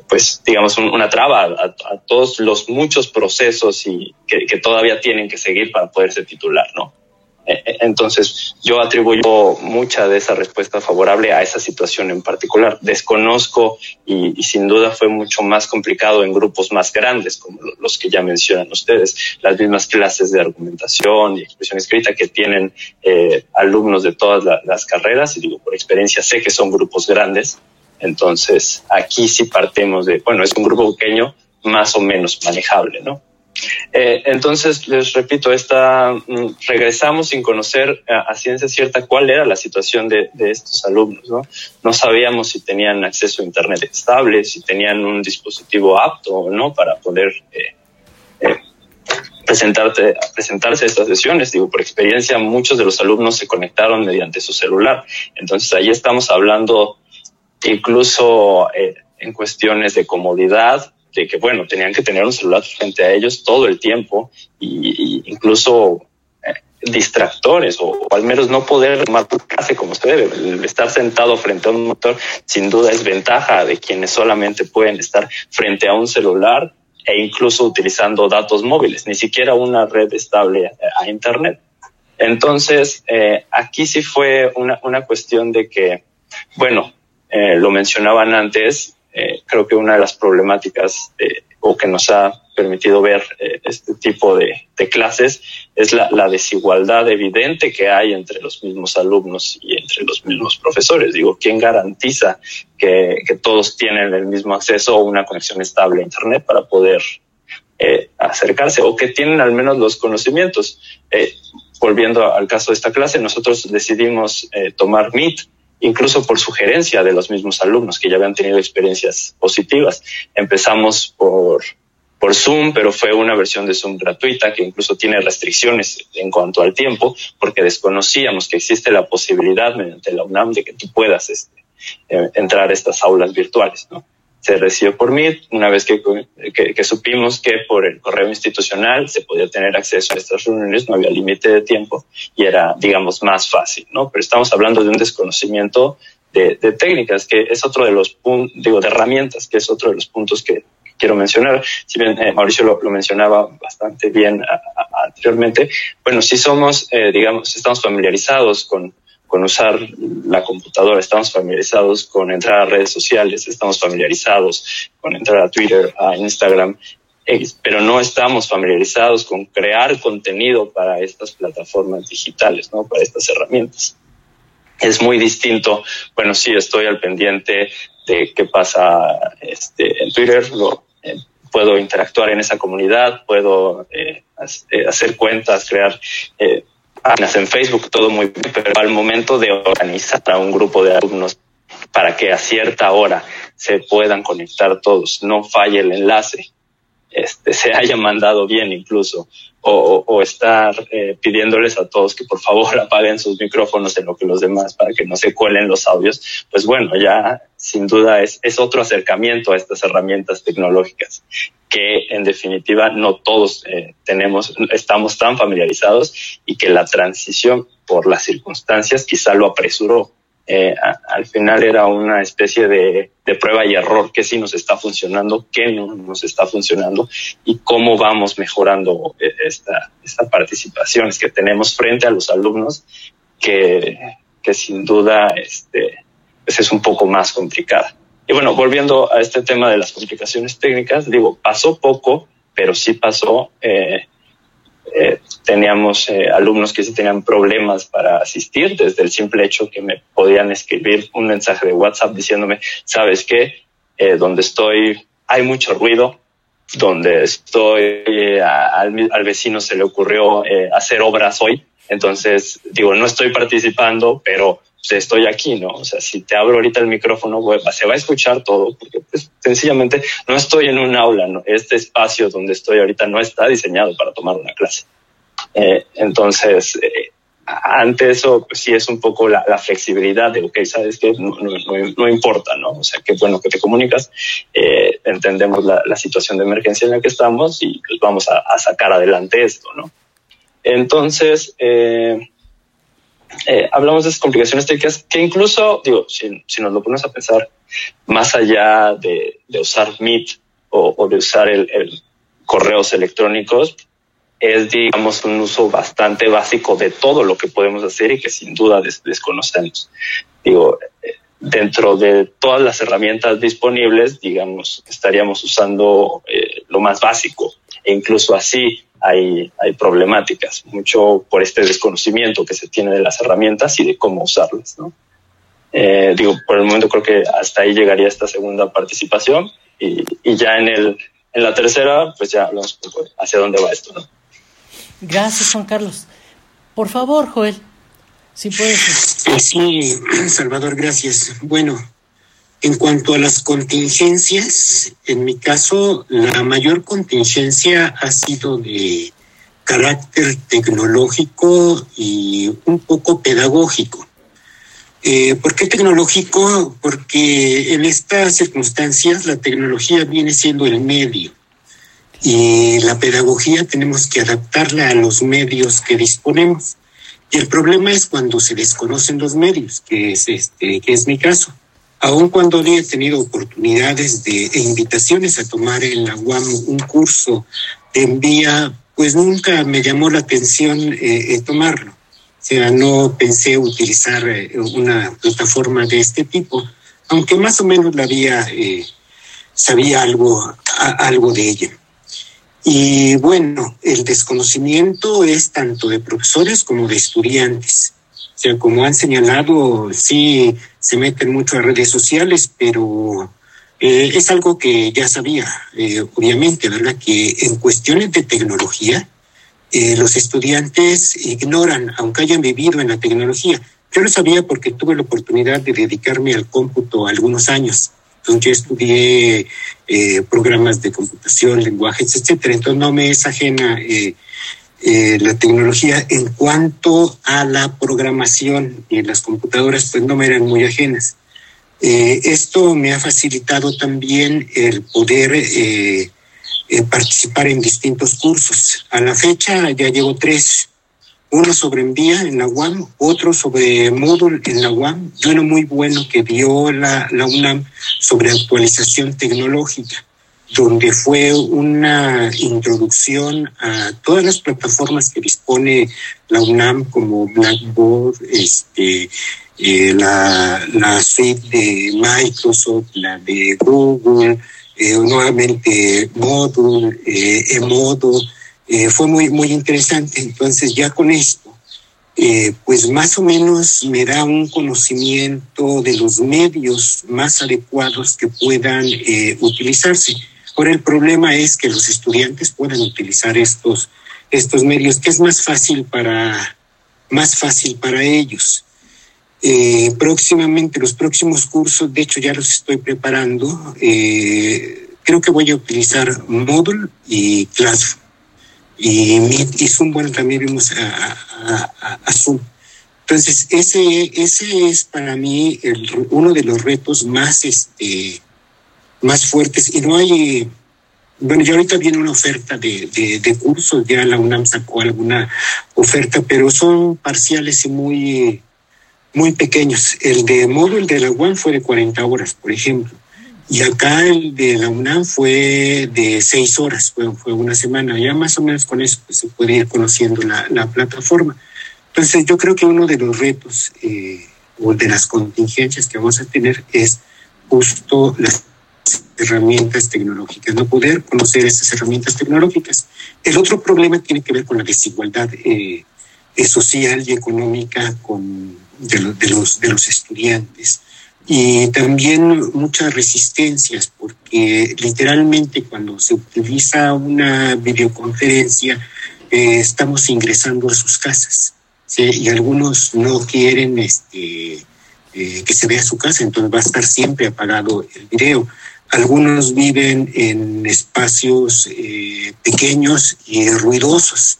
pues, digamos, una traba a, todos los muchos procesos y que, que todavía tienen que seguir para poderse titular, ¿no? Entonces, yo atribuyo mucha de esa respuesta favorable a esa situación en particular. Desconozco y, sin duda fue mucho más complicado en grupos más grandes, como los que ya mencionan ustedes, las mismas clases de argumentación y expresión escrita que tienen eh, alumnos de todas las carreras, y digo, por experiencia sé que son grupos grandes. Entonces, aquí sí partimos de, bueno, es un grupo pequeño, más o menos manejable, ¿no? Eh, entonces, les repito, esta, mm, regresamos sin conocer a, ciencia cierta cuál era la situación de, estos alumnos. ¿no? no sabíamos si tenían acceso a Internet estable, si tenían un dispositivo apto o no para poder eh, eh, presentarte, presentarse a estas sesiones. Digo, por experiencia, muchos de los alumnos se conectaron mediante su celular. Entonces, ahí estamos hablando incluso en cuestiones de comodidad, de que, bueno, tenían que tener un celular frente a ellos todo el tiempo y, incluso eh, distractores o, al menos no poder tomar clase como se debe. estar sentado frente a un motor sin duda es ventaja de quienes solamente pueden estar frente a un celular e incluso utilizando datos móviles, ni siquiera una red estable eh, a, Internet. Entonces, eh, aquí sí fue una, una cuestión de que, bueno, lo mencionaban antes, eh, creo que una de las problemáticas eh, o que nos ha permitido ver eh, este tipo de, clases es la, desigualdad evidente que hay entre los mismos alumnos y entre los mismos profesores. Digo, ¿quién garantiza que, todos tienen el mismo acceso o una conexión estable a Internet para poder acercarse o que tienen al menos los conocimientos? volviendo al caso de esta clase, nosotros decidimos tomar Meet incluso por sugerencia de los mismos alumnos que ya habían tenido experiencias positivas. Empezamos por, por Zoom, pero fue una versión de Zoom gratuita que incluso tiene restricciones en cuanto al tiempo, porque desconocíamos que existe la posibilidad mediante la UNAM de que tú puedas este, eh, entrar a estas aulas virtuales, ¿no? Se recibió por mí una vez que, que, supimos que por el correo institucional se podía tener acceso a estas reuniones, no había límite de tiempo y era, digamos, más fácil, ¿no? Pero estamos hablando de un desconocimiento de, de técnicas, que es otro de los puntos, digo, de herramientas, que es otro de los puntos que quiero mencionar. Si bien eh, Mauricio lo, lo, mencionaba bastante bien anteriormente, bueno, si somos, eh, digamos, estamos familiarizados con con usar la computadora, estamos familiarizados con entrar a redes sociales, estamos familiarizados con entrar a Twitter, a Instagram, eh, pero no estamos familiarizados con crear contenido para estas plataformas digitales, ¿no? Para estas herramientas. Es muy distinto. Bueno, sí, estoy al pendiente de qué pasa este, en Twitter, eh, puedo interactuar en esa comunidad, puedo eh, hacer cuentas, crear en Facebook, todo muy bien, pero al momento de organizar a un grupo de alumnos para que a cierta hora se puedan conectar todos, no falle el enlace, este, se haya mandado bien incluso, o, o estar eh, pidiéndoles a todos que por favor apaguen sus micrófonos en lo que los demás para que no se cuelen los audios, pues bueno, ya sin duda es, otro acercamiento a estas herramientas tecnológicas que en definitiva no todos eh, tenemos, estamos tan familiarizados y que la transición por las circunstancias quizá lo apresuró eh, al final era una especie de, prueba y error, qué sí nos está funcionando, qué no nos está funcionando y cómo vamos mejorando eh, esta, esta participación que tenemos frente a los alumnos, que, que sin duda este, pues es un poco más complicada. Y bueno, volviendo a este tema de las complicaciones técnicas, digo, pasó poco, pero sí pasó. Eh, eh, teníamos eh, alumnos que sí tenían problemas para asistir, desde el simple hecho que me podían escribir un mensaje de WhatsApp diciéndome, sabes qué, eh, donde estoy hay mucho ruido, donde estoy al, al, vecino se le ocurrió hacer obras hoy, entonces digo, no estoy participando, pero pues, estoy aquí, ¿no? O sea, si te abro ahorita el micrófono, se va a escuchar todo, porque pues, sencillamente no estoy en un aula, ¿no? Este espacio donde estoy ahorita no está diseñado para tomar una clase. Eh, entonces, eh, ante eso, pues sí es un poco la, flexibilidad de, ok, sabes que no, no, importa, ¿no? O sea, qué bueno que te comunicas, eh, entendemos la, situación de emergencia en la que estamos y pues vamos a, a sacar adelante esto, ¿no? Entonces, eh, eh, hablamos de esas complicaciones técnicas que incluso, digo, si, nos lo ponemos a pensar, más allá de, usar Meet o, de usar el, correos electrónicos, es, digamos, un uso bastante básico de todo lo que podemos hacer y que sin duda des, desconocemos. Digo, dentro de todas las herramientas disponibles, digamos, estaríamos usando eh, lo más básico e incluso así hay, hay problemáticas, mucho por este desconocimiento que se tiene de las herramientas y de cómo usarlas. ¿no? Eh, digo, por el momento creo que hasta ahí llegaría esta segunda participación y, y ya en, el, en la tercera, pues ya hablamos un poco hacia dónde va esto. ¿no? Gracias, Juan Carlos. Por favor, Joel, si puedes. Sí, Salvador, gracias. Bueno, en cuanto a las contingencias, en mi caso, la mayor contingencia ha sido de carácter tecnológico y un poco pedagógico. Eh, ¿Por qué tecnológico? Porque en estas circunstancias la tecnología viene siendo el medio y la pedagogía tenemos que adaptarla a los medios que disponemos. Y el problema es cuando se desconocen los medios, que es, este, que es mi caso aun cuando he tenido oportunidades de, e invitaciones a tomar en la UAM un curso de envía, pues nunca me llamó la atención eh, tomarlo. O sea, no pensé utilizar eh, una plataforma de este tipo, aunque más o menos la había, eh, sabía algo, algo de ella. Y bueno, el desconocimiento es tanto de profesores como de estudiantes. Sea, como han señalado, sí se meten mucho a redes sociales, pero eh, es algo que ya sabía, eh, obviamente, ¿verdad? Que en cuestiones de tecnología, eh, los estudiantes ignoran, aunque hayan vivido en la tecnología. Yo lo sabía porque tuve la oportunidad de dedicarme al cómputo algunos años. Entonces yo estudié eh, programas de computación, lenguajes, etcétera. Entonces no me es ajena eh, la tecnología en cuanto a la programación y las computadoras pues no me eran muy ajenas. Eh, esto me ha facilitado también el poder eh, eh, participar en distintos cursos. A la fecha ya llevo tres, uno sobre envía en la UAM, otro sobre módulo en la UAM y uno muy bueno que dio la, la UNAM sobre actualización tecnológica donde fue una introducción a todas las plataformas que dispone la UNAM como Blackboard, este, eh, la, la suite de Microsoft, la de Google, eh, nuevamente Moodle, eh, Emodo, fue muy, muy interesante. Entonces ya con esto, pues más o menos me da un conocimiento de los medios más adecuados que puedan utilizarse. Ahora el problema es que los estudiantes puedan utilizar estos, estos medios, que es más fácil para, más fácil para ellos. Eh, próximamente, los próximos cursos, de hecho ya los estoy preparando, eh, creo que voy a utilizar Moodle y Classroom. Y Meet y Zoom, bueno, también vimos a, a, a Zoom. Entonces, ese, ese es para mí el, uno de los retos más, este, más fuertes y no hay, bueno, ya ahorita viene una oferta de, de, cursos, ya la UNAM sacó alguna oferta, pero son parciales y muy, muy pequeños. El de módulo de la UAM fue de 40 horas, por ejemplo, y acá el de la UNAM fue de 6 horas, fue, fue una semana, ya más o menos con eso pues, se puede ir conociendo la, la plataforma. Entonces yo creo que uno de los retos eh, o de las contingencias que vamos a tener es justo las herramientas tecnológicas, no poder conocer esas herramientas tecnológicas. El otro problema tiene que ver con la desigualdad eh, social y económica con, de, lo, de, los, de los estudiantes y también muchas resistencias, porque literalmente cuando se utiliza una videoconferencia eh, estamos ingresando a sus casas ¿sí? y algunos no quieren este, eh, que se vea su casa, entonces va a estar siempre apagado el video algunos viven en espacios eh, pequeños y ruidosos,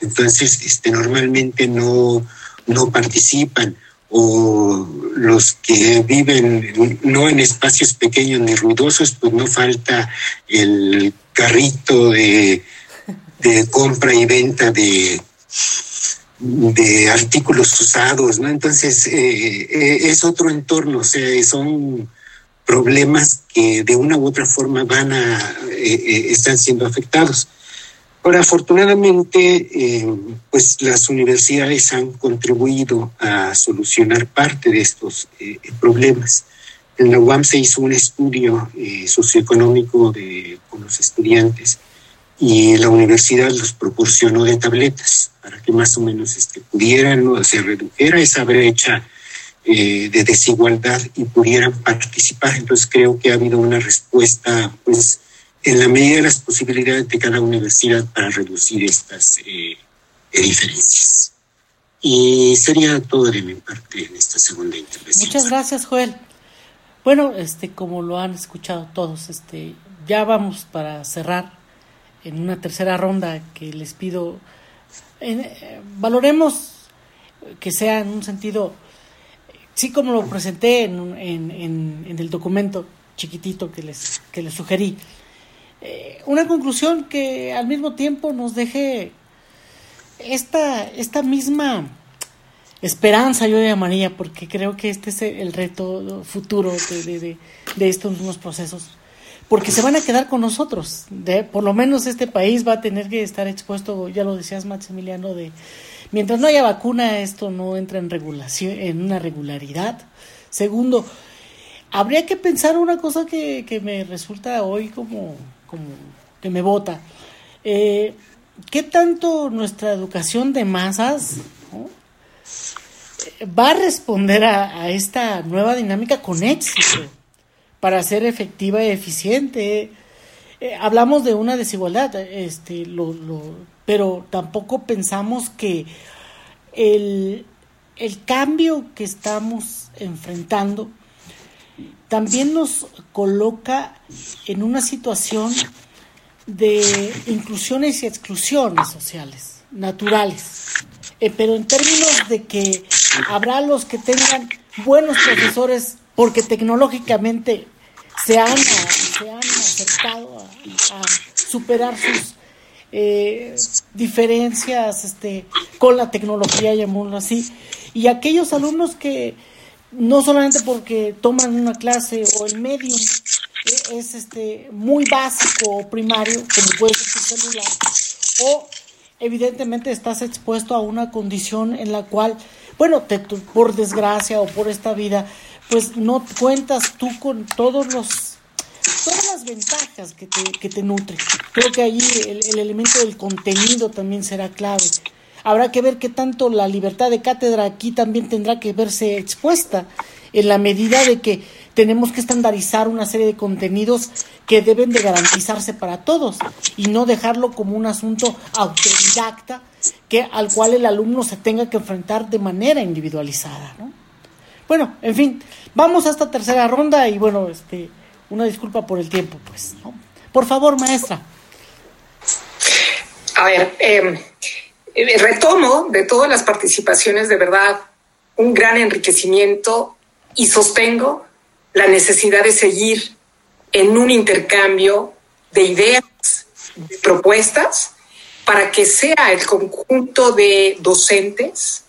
entonces este, normalmente no, no participan o los que viven no en espacios pequeños ni ruidosos, pues no falta el carrito de, de compra y venta de, de artículos usados, ¿no? Entonces, es otro entorno, o sea, son problemas que de una u otra forma van a, están siendo afectados. Ahora, afortunadamente, pues las universidades han contribuido a solucionar parte de estos problemas. En la UAM se hizo un estudio eh, socioeconómico de, con los estudiantes y la universidad los proporcionó de tabletas para que más o menos este, pudieran, ¿no? se redujera esa brecha eh, de desigualdad y pudieran participar. Entonces creo que ha habido una respuesta, pues, en la medida de las posibilidades de cada universidad para reducir estas eh, diferencias. Y sería todo de mi parte en esta segunda intervención. Muchas gracias, Joel. Bueno, este, como lo han escuchado todos, este, ya vamos para cerrar en una tercera ronda que les pido, eh, valoremos que sea en un sentido, sí como lo presenté en, en, en, el documento chiquitito que les, que les sugerí, eh, una conclusión que al mismo tiempo nos deje esta, esta misma esperanza yo llamaría, porque creo que este es el reto futuro de, de, de, estos mismos procesos, porque se van a quedar con nosotros, de, por lo menos este país va a tener que estar expuesto, ya lo decías Maximiliano, de mientras no haya vacuna esto no entra en regulación, en una regularidad. Segundo, habría que pensar una cosa que, que me resulta hoy como, como que me bota. Eh, ¿Qué tanto nuestra educación de masas va a responder a, esta nueva dinámica con éxito para ser efectiva y eficiente. Eh, hablamos de una desigualdad, este, lo, pero tampoco pensamos que el, el cambio que estamos enfrentando también nos coloca en una situación de inclusiones y exclusiones sociales, naturales. Eh, pero en términos de que habrá los que tengan buenos profesores porque tecnológicamente se han, se han a, superar sus eh, diferencias este, con la tecnología, llamémoslo así, y aquellos alumnos que no solamente porque toman una clase o el medium eh, es este muy básico o primario, como puede ser su celular, o evidentemente estás expuesto a una condición en la cual, bueno, te, por desgracia o por esta vida, pues no cuentas tú con todos los todas las ventajas que te, que te nutren. Creo que allí el, el elemento del contenido también será clave. Habrá que ver qué tanto la libertad de cátedra aquí también tendrá que verse expuesta en la medida de que tenemos que estandarizar una serie de contenidos que deben de garantizarse para todos y no dejarlo como un asunto autodidacta que al cual el alumno se tenga que enfrentar de manera individualizada, ¿no? Bueno, en fin, vamos a esta tercera ronda y bueno, este, una disculpa por el tiempo, pues, ¿no? Por favor, maestra. A ver, em, retomo de todas las participaciones de verdad un gran enriquecimiento y sostengo la necesidad de seguir en un intercambio de ideas, de propuestas, para que sea el conjunto de docentes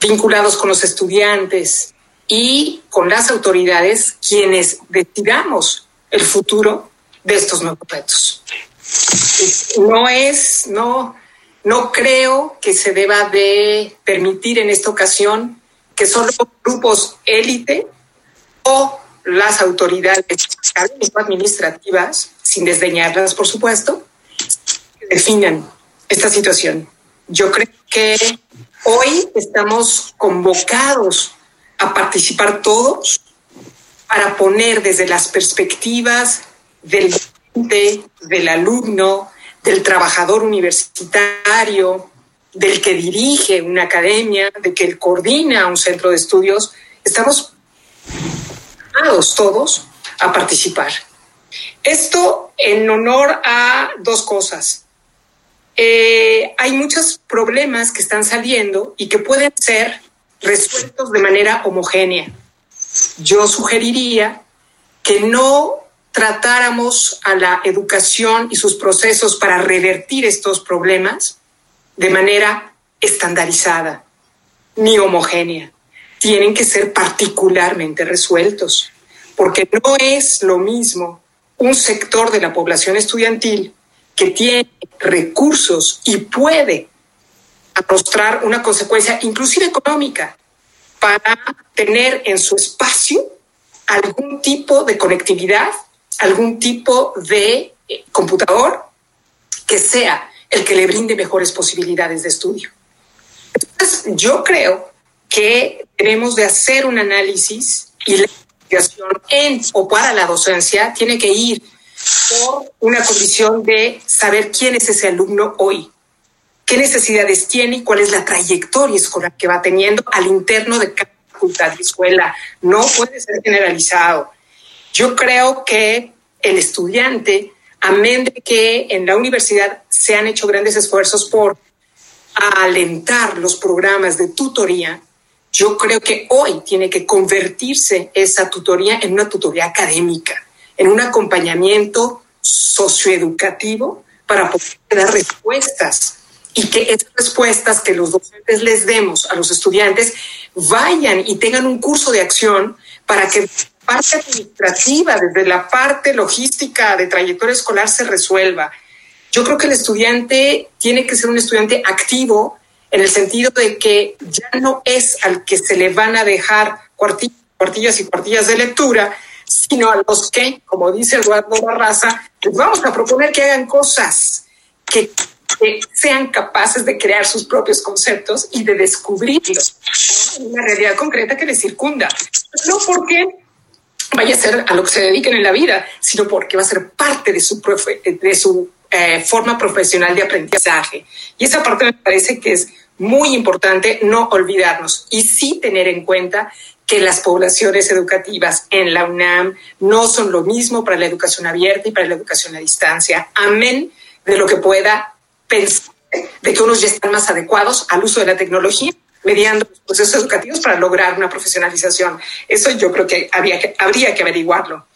vinculados con los estudiantes y con las autoridades quienes decidamos el futuro de estos nuevos retos. No es, no, no creo que se deba de permitir en esta ocasión que solo grupos élite o las autoridades administrativas, sin desdeñarlas, por supuesto, definan esta situación. Yo creo que hoy estamos convocados a participar todos para poner desde las perspectivas del del alumno, del trabajador universitario, del que dirige una academia, de que coordina un centro de estudios, estamos todos a participar. Esto en honor a dos cosas. Eh, hay muchos problemas que están saliendo y que pueden ser resueltos de manera homogénea. Yo sugeriría que no tratáramos a la educación y sus procesos para revertir estos problemas de manera estandarizada ni homogénea. Tienen que ser particularmente resueltos, porque no es lo mismo un sector de la población estudiantil que tiene recursos y puede arrostrar una consecuencia, inclusive económica, para tener en su espacio algún tipo de conectividad, algún tipo de eh, computador que sea el que le brinde mejores posibilidades de estudio. Entonces, yo creo que tenemos de hacer un análisis y la investigación en o para la docencia tiene que ir por una condición de saber quién es ese alumno hoy, qué necesidades tiene y cuál es la trayectoria escolar que va teniendo al interno de cada facultad de escuela. No puede ser generalizado. Yo creo que el estudiante, amén de que en la universidad se han hecho grandes esfuerzos por alentar los programas de tutoría, yo creo que hoy tiene que convertirse esa tutoría en una tutoría académica, en un acompañamiento socioeducativo para poder dar respuestas y que esas respuestas que los docentes les demos a los estudiantes vayan y tengan un curso de acción para que la parte administrativa, desde la parte logística de trayectoria escolar se resuelva. Yo creo que el estudiante tiene que ser un estudiante activo en el sentido de que ya no es al que se le van a dejar cuartillas y cuartillas de lectura, sino a los que, como dice Eduardo Barraza, les vamos a proponer que hagan cosas, que que sean capaces de crear sus propios conceptos y de descubrirlos en una realidad concreta que les circunda. No porque vaya a ser a lo que se dediquen en la vida, sino porque va a ser parte de su, de su eh, forma profesional de aprendizaje. Y esa parte me parece que es muy importante no olvidarnos y sí tener en cuenta que las poblaciones educativas en la UNAM no son lo mismo para la educación abierta y para la educación a distancia. Amén de lo que pueda pensar de que unos ya están más adecuados al uso de la tecnología mediando los procesos educativos para lograr una profesionalización. Eso yo creo que, había que habría que averiguarlo.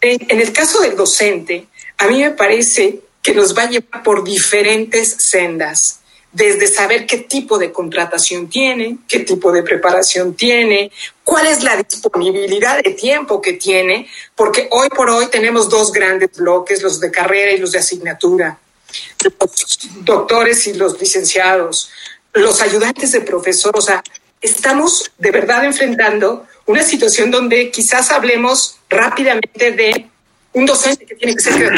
En, el caso del docente, a mí me parece que nos va a llevar por diferentes sendas, desde saber qué tipo de contratación tiene, qué tipo de preparación tiene, cuál es la disponibilidad de tiempo que tiene, porque hoy por hoy tenemos dos grandes bloques, los de carrera y los de asignatura los doctores y los licenciados, los ayudantes de profesor, o sea, estamos de verdad enfrentando una situación donde quizás hablemos rápidamente de un docente que tiene que ser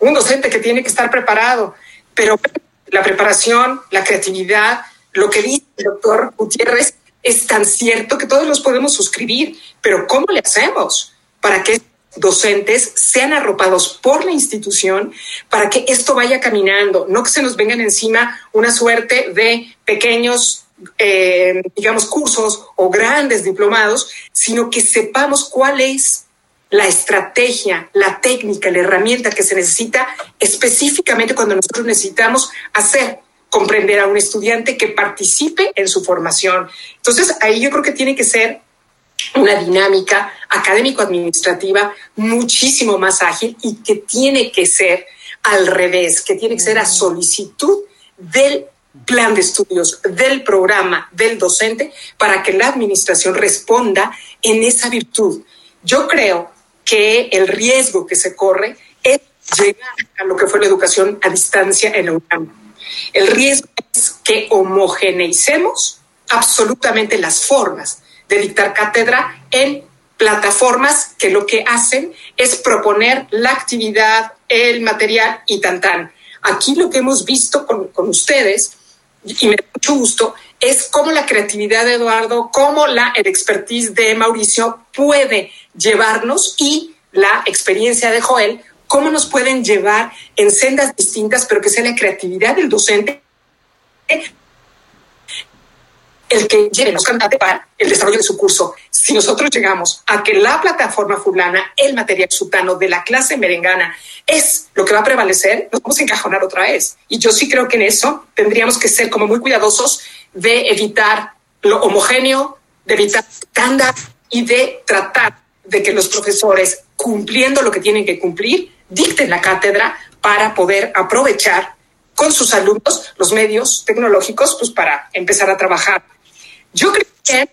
un docente que tiene que estar preparado, pero la preparación, la creatividad, lo que dice el doctor Gutiérrez es tan cierto que todos los podemos suscribir, pero ¿cómo le hacemos para que docentes sean arropados por la institución para que esto vaya caminando, no que se nos vengan encima una suerte de pequeños, eh, digamos, cursos o grandes diplomados, sino que sepamos cuál es la estrategia, la técnica, la herramienta que se necesita específicamente cuando nosotros necesitamos hacer comprender a un estudiante que participe en su formación. Entonces, ahí yo creo que tiene que ser una dinámica académico-administrativa muchísimo más ágil y que tiene que ser al revés, que tiene que ser a solicitud del plan de estudios, del programa, del docente, para que la administración responda en esa virtud. Yo creo que el riesgo que se corre es llegar a lo que fue la educación a distancia en UNAM. El riesgo es que homogeneicemos absolutamente las formas de dictar cátedra en plataformas que lo que hacen es proponer la actividad, el material y tan tan. Aquí lo que hemos visto con, con ustedes, y me da mucho gusto, es cómo la creatividad de Eduardo, cómo la el expertise de Mauricio puede llevarnos y la experiencia de Joel, cómo nos pueden llevar en sendas distintas, pero que sea la creatividad del docente el que lleve los cantantes para el desarrollo de su curso. Si nosotros llegamos a que la plataforma fulana, el material sutano de la clase merengana es lo que va a prevalecer, nos vamos a encajonar otra vez. Y yo sí creo que en eso tendríamos que ser como muy cuidadosos de evitar lo homogéneo, de evitar estándar y de tratar de que los profesores, cumpliendo lo que tienen que cumplir, dicten la cátedra para poder aprovechar con sus alumnos los medios tecnológicos pues, para empezar a trabajar. Yo creo que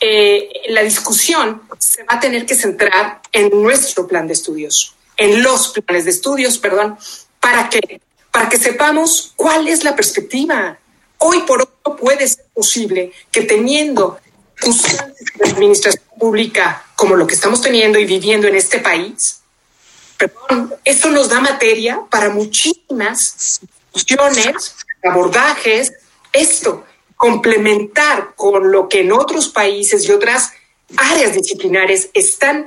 eh, la discusión se va a tener que centrar en nuestro plan de estudios, en los planes de estudios, perdón, para que, para que sepamos cuál es la perspectiva. Hoy por hoy puede ser posible que teniendo de administración pública como lo que estamos teniendo y viviendo en este país, perdón, esto nos da materia para muchísimas discusiones, abordajes, esto, complementar con lo que en otros países y otras áreas disciplinares están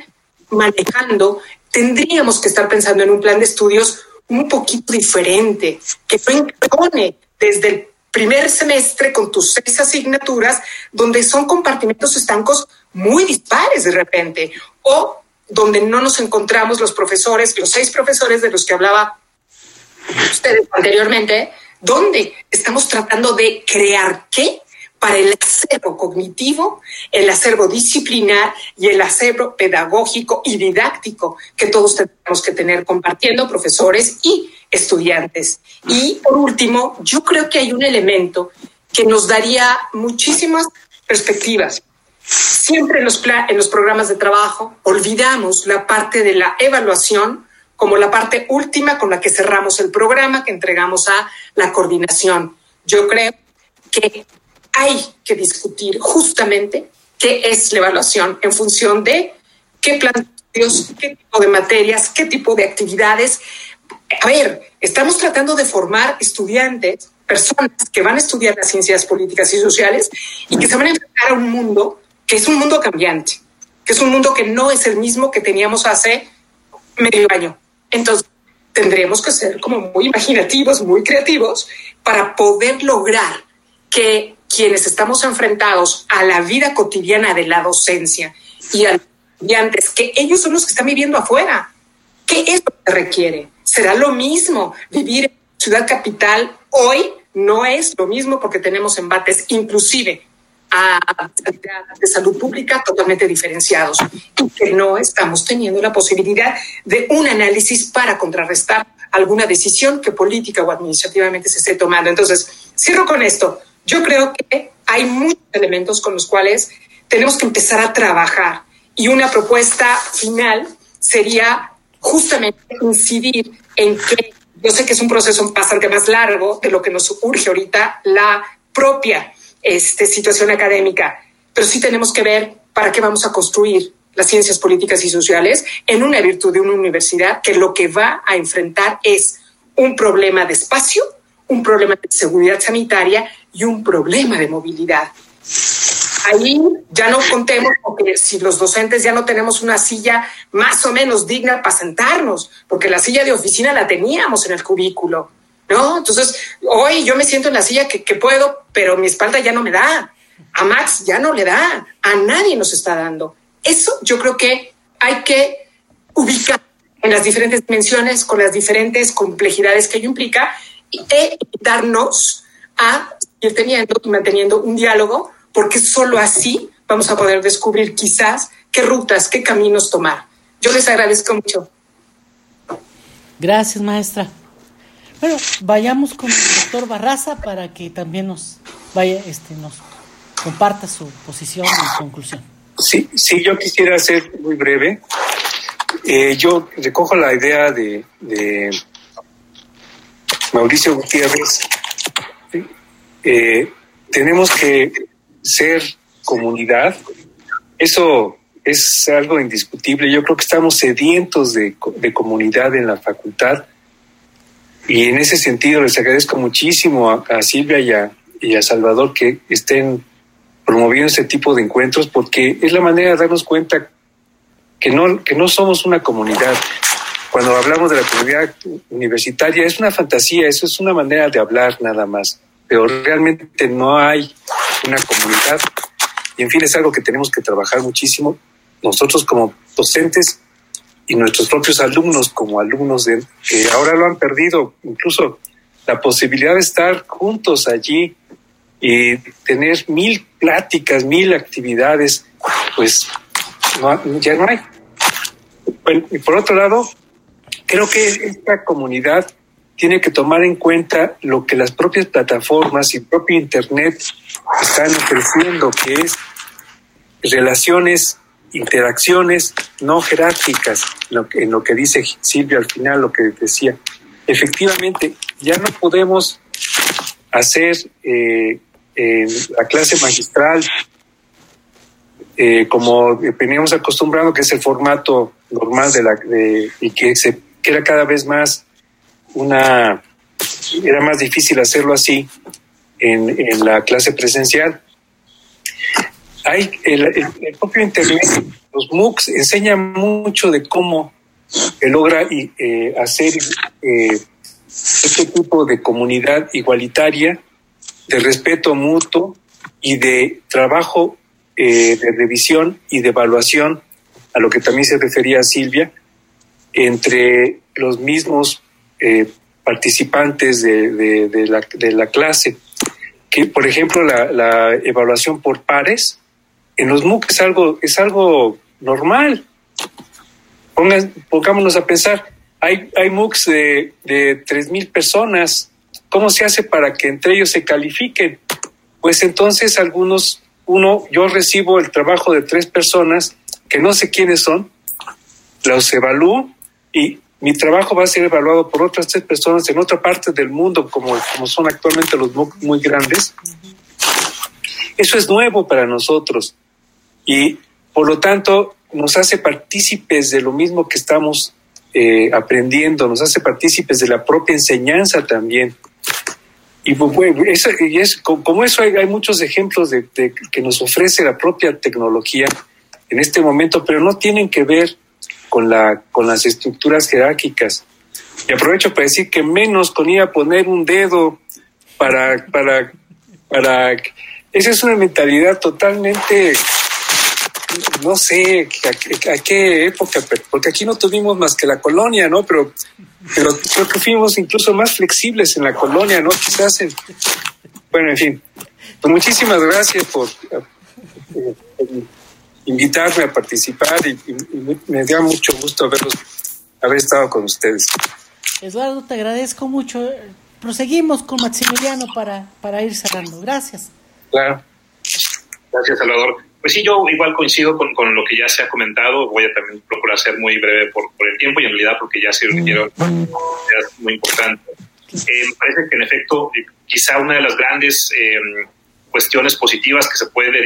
manejando, tendríamos que estar pensando en un plan de estudios un poquito diferente, que no desde el primer semestre con tus seis asignaturas, donde son compartimentos estancos muy dispares de repente, o donde no nos encontramos los profesores, los seis profesores de los que hablaba ustedes anteriormente, donde estamos tratando de crear qué para el acervo cognitivo, el acervo disciplinar y el acervo pedagógico y didáctico que todos tenemos que tener compartiendo profesores y estudiantes. Y por último, yo creo que hay un elemento que nos daría muchísimas perspectivas. Siempre en los, en los programas de trabajo olvidamos la parte de la evaluación como la parte última con la que cerramos el programa, que entregamos a la coordinación. Yo creo que hay que discutir justamente qué es la evaluación en función de qué plan qué tipo de materias, qué tipo de actividades. A ver, estamos tratando de formar estudiantes, personas que van a estudiar las ciencias políticas y sociales y que se van a enfrentar a un mundo que es un mundo cambiante, que es un mundo que no es el mismo que teníamos hace medio año. Entonces, tendremos que ser como muy imaginativos, muy creativos para poder lograr que quienes estamos enfrentados a la vida cotidiana de la docencia y a los estudiantes, que ellos son los que están viviendo afuera. ¿Qué es lo que requiere? Será lo mismo vivir en ciudad capital hoy no es lo mismo porque tenemos embates inclusive de salud pública totalmente diferenciados y que no estamos teniendo la posibilidad de un análisis para contrarrestar alguna decisión que política o administrativamente se esté tomando. Entonces, cierro con esto. Yo creo que hay muchos elementos con los cuales tenemos que empezar a trabajar y una propuesta final sería justamente incidir en que yo sé que es un proceso bastante más largo de lo que nos urge ahorita la propia este, situación académica, pero sí tenemos que ver para qué vamos a construir las ciencias políticas y sociales en una virtud de una universidad que lo que va a enfrentar es un problema de espacio, un problema de seguridad sanitaria y un problema de movilidad. Ahí ya no contemos porque si los docentes ya no tenemos una silla más o menos digna para sentarnos, porque la silla de oficina la teníamos en el cubículo. ¿No? Entonces, hoy yo me siento en la silla que, que, puedo, pero mi espalda ya no me da. A Max ya no le da. A nadie nos está dando. Eso yo creo que hay que ubicar en las diferentes dimensiones, con las diferentes complejidades que ello implica, e invitarnos a ir teniendo y manteniendo un diálogo, porque solo así vamos a poder descubrir quizás qué rutas, qué caminos tomar. Yo les agradezco mucho. Gracias, maestra. Bueno, vayamos con el doctor Barraza para que también nos vaya, este, nos comparta su posición y conclusión. Sí, sí, yo quisiera ser muy breve. Eh, yo recojo la idea de, Mauricio Gutiérrez. Eh, tenemos que ser comunidad. Eso es algo indiscutible. Yo creo que estamos sedientos de comunidad en la facultad y en ese sentido les agradezco muchísimo a, Silvia y a, y a, Salvador que estén promoviendo este tipo de encuentros porque es la manera de darnos cuenta que no, que no somos una comunidad. Cuando hablamos de la comunidad universitaria es una fantasía, eso es una manera de hablar nada más, pero realmente no hay una comunidad. Y en fin, es algo que tenemos que trabajar muchísimo. Nosotros como docentes y nuestros propios alumnos como alumnos de, que ahora lo han perdido, incluso la posibilidad de estar juntos allí y tener mil pláticas, mil actividades, pues ya no hay. y por otro lado, creo que esta comunidad tiene que tomar en cuenta lo que las propias plataformas y propio Internet están ofreciendo, que es relaciones, interacciones no jerárquicas, en lo que dice Silvia al final, lo que decía. Efectivamente, ya no podemos hacer eh, la clase magistral eh, como veníamos acostumbrando, que es el formato normal de la y que se que era cada vez más una era más difícil hacerlo así en la clase presencial. Hay el, propio internet, los MOOCs enseñan mucho de cómo logra eh, hacer eh, este tipo de comunidad igualitaria, de respeto mutuo y de trabajo eh, de revisión y de evaluación, a lo que también se refería Silvia, entre los mismos eh, participantes de, la, de, la, clase. Que, por ejemplo, la, evaluación por pares en los MOOC es algo, es algo normal. pongámonos a pensar, hay, hay MOOCs de, de 3.000 personas. ¿Cómo se hace para que entre ellos se califiquen? Pues entonces algunos uno, yo recibo el trabajo de tres personas que no sé quiénes son, los evalúo y mi trabajo va a ser evaluado por otras tres personas en otra parte del mundo, como, como son actualmente los muy grandes. Eso es nuevo para nosotros y por lo tanto nos hace partícipes de lo mismo que estamos eh, aprendiendo, nos hace partícipes de la propia enseñanza también. Y, pues, y es, como eso hay, muchos ejemplos de, que nos ofrece la propia tecnología en este momento, pero no tienen que ver con, la, con las estructuras jerárquicas. Y aprovecho para decir que menos con ir a poner un dedo para, para, para... Esa es una mentalidad totalmente no sé a, qué época, porque aquí no tuvimos más que la colonia, ¿no? Pero, pero creo que fuimos incluso más flexibles en la colonia, ¿no? Quizás en, bueno, en fin. Pues muchísimas gracias por, eh, invitarme a participar y, me da mucho gusto haber estado con ustedes. Eduardo, te agradezco mucho. Proseguimos con Maximiliano para, para ir cerrando. Gracias. Claro. Gracias, Salvador. Pues sí, yo igual coincido con, con, lo que ya se ha comentado. Voy a también procurar ser muy breve por, por el tiempo y en realidad porque ya se requirieron es muy importante. Eh, me parece que en efecto, eh, quizá una de las grandes eh, cuestiones positivas que se puede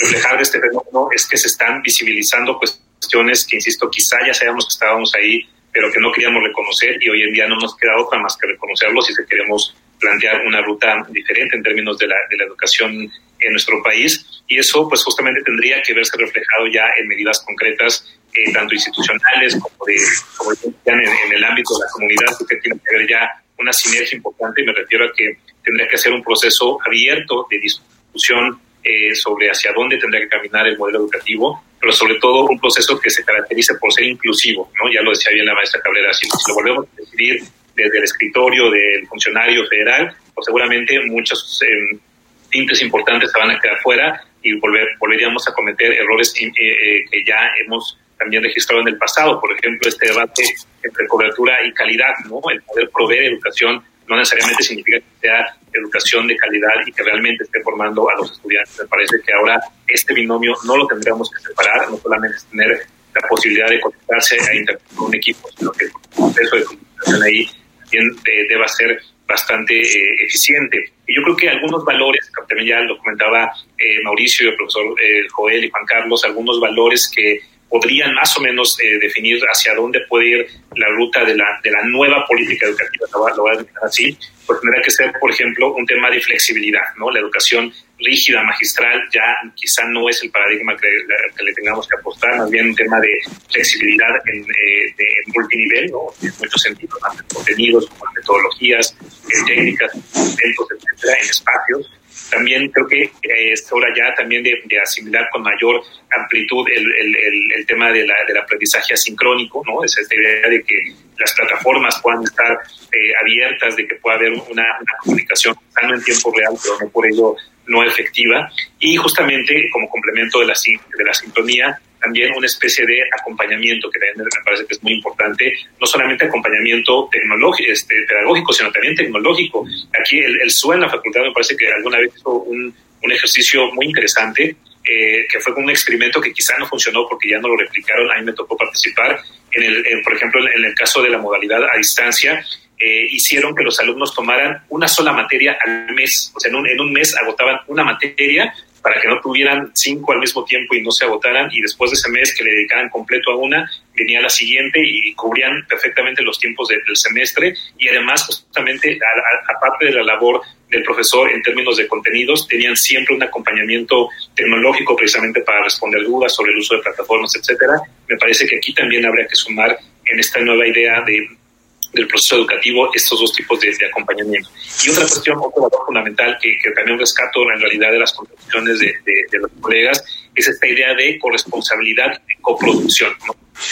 reflejar de este fenómeno es que se están visibilizando cuestiones que, insisto, quizá ya sabíamos que estábamos ahí, pero que no queríamos reconocer y hoy en día no nos queda otra más que reconocerlo si queremos plantear una ruta diferente en términos de la, de la educación en nuestro país y eso pues justamente tendría que verse reflejado ya en medidas concretas eh, tanto institucionales como, de, como en, el ámbito de la comunidad porque tiene que haber ya una sinergia importante y me refiero a que tendría que ser un proceso abierto de discusión eh, sobre hacia dónde tendría que caminar el modelo educativo, pero sobre todo un proceso que se caracterice por ser inclusivo, ¿no? Ya lo decía bien la maestra Cabrera, si, lo volvemos a decidir desde el escritorio del funcionario federal, pues seguramente muchos eh, tintes importantes se van a quedar fuera y volver, volveríamos a cometer errores eh, eh, que ya hemos también registrado en el pasado. Por ejemplo, este debate entre cobertura y calidad, ¿no? El poder proveer educación no necesariamente significa que sea educación de calidad y que realmente esté formando a los estudiantes. Me parece que ahora este binomio no lo tendríamos que separar, no solamente tener la posibilidad de conectarse a con un equipo, sino que el proceso de comunicación ahí también eh, deba ser bastante eh, eficiente. Y yo creo que algunos valores, también ya lo comentaba eh, Mauricio, el profesor eh, Joel y Juan Carlos, algunos valores que podrían más o menos definir hacia dónde puede ir la ruta de la, de la nueva política educativa, lo voy a así, pues tendrá que ser, por ejemplo, un tema de flexibilidad, ¿no? La educación rígida, magistral, ya quizá no es el paradigma que, le tengamos que apostar, más bien un tema de flexibilidad en, eh, de, multinivel, ¿no? en muchos sentidos, tanto en contenidos como en metodologías, en técnicas, eventos, etcétera, en espacios. También creo que eh, es hora ya también de, asimilar con mayor amplitud el, el, el, tema de la, del aprendizaje asincrónico, ¿no? Es esta idea de que las plataformas puedan estar eh, abiertas, de que pueda haber una, comunicación, no en tiempo real, pero no por ello no efectiva y justamente como complemento de la, de la sintonía, también una especie de acompañamiento que también me parece que es muy importante, no solamente acompañamiento tecnológico, este, pedagógico, sino también tecnológico. Aquí el, el SUA en la facultad me parece que alguna vez hizo un, un ejercicio muy interesante eh, que fue un experimento que quizá no funcionó porque ya no lo replicaron, a mí me tocó participar, en el, por ejemplo, en el caso de la modalidad a distancia, eh, hicieron que los alumnos tomaran una sola materia al mes, o sea, en un, en un mes agotaban una materia para que no tuvieran cinco al mismo tiempo y no se agotaran y después de ese mes que le dedicaran completo a una, venía la siguiente y cubrían perfectamente los tiempos del semestre y además justamente aparte de la labor del profesor en términos de contenidos, tenían siempre un acompañamiento tecnológico precisamente para responder dudas sobre el uso de plataformas, etcétera. Me parece que aquí también habría que sumar en esta nueva idea de del proceso educativo estos dos tipos de, acompañamiento. Y otra cuestión, otro valor fundamental que, también rescato en realidad de las contribuciones de, los colegas es esta idea de corresponsabilidad y coproducción.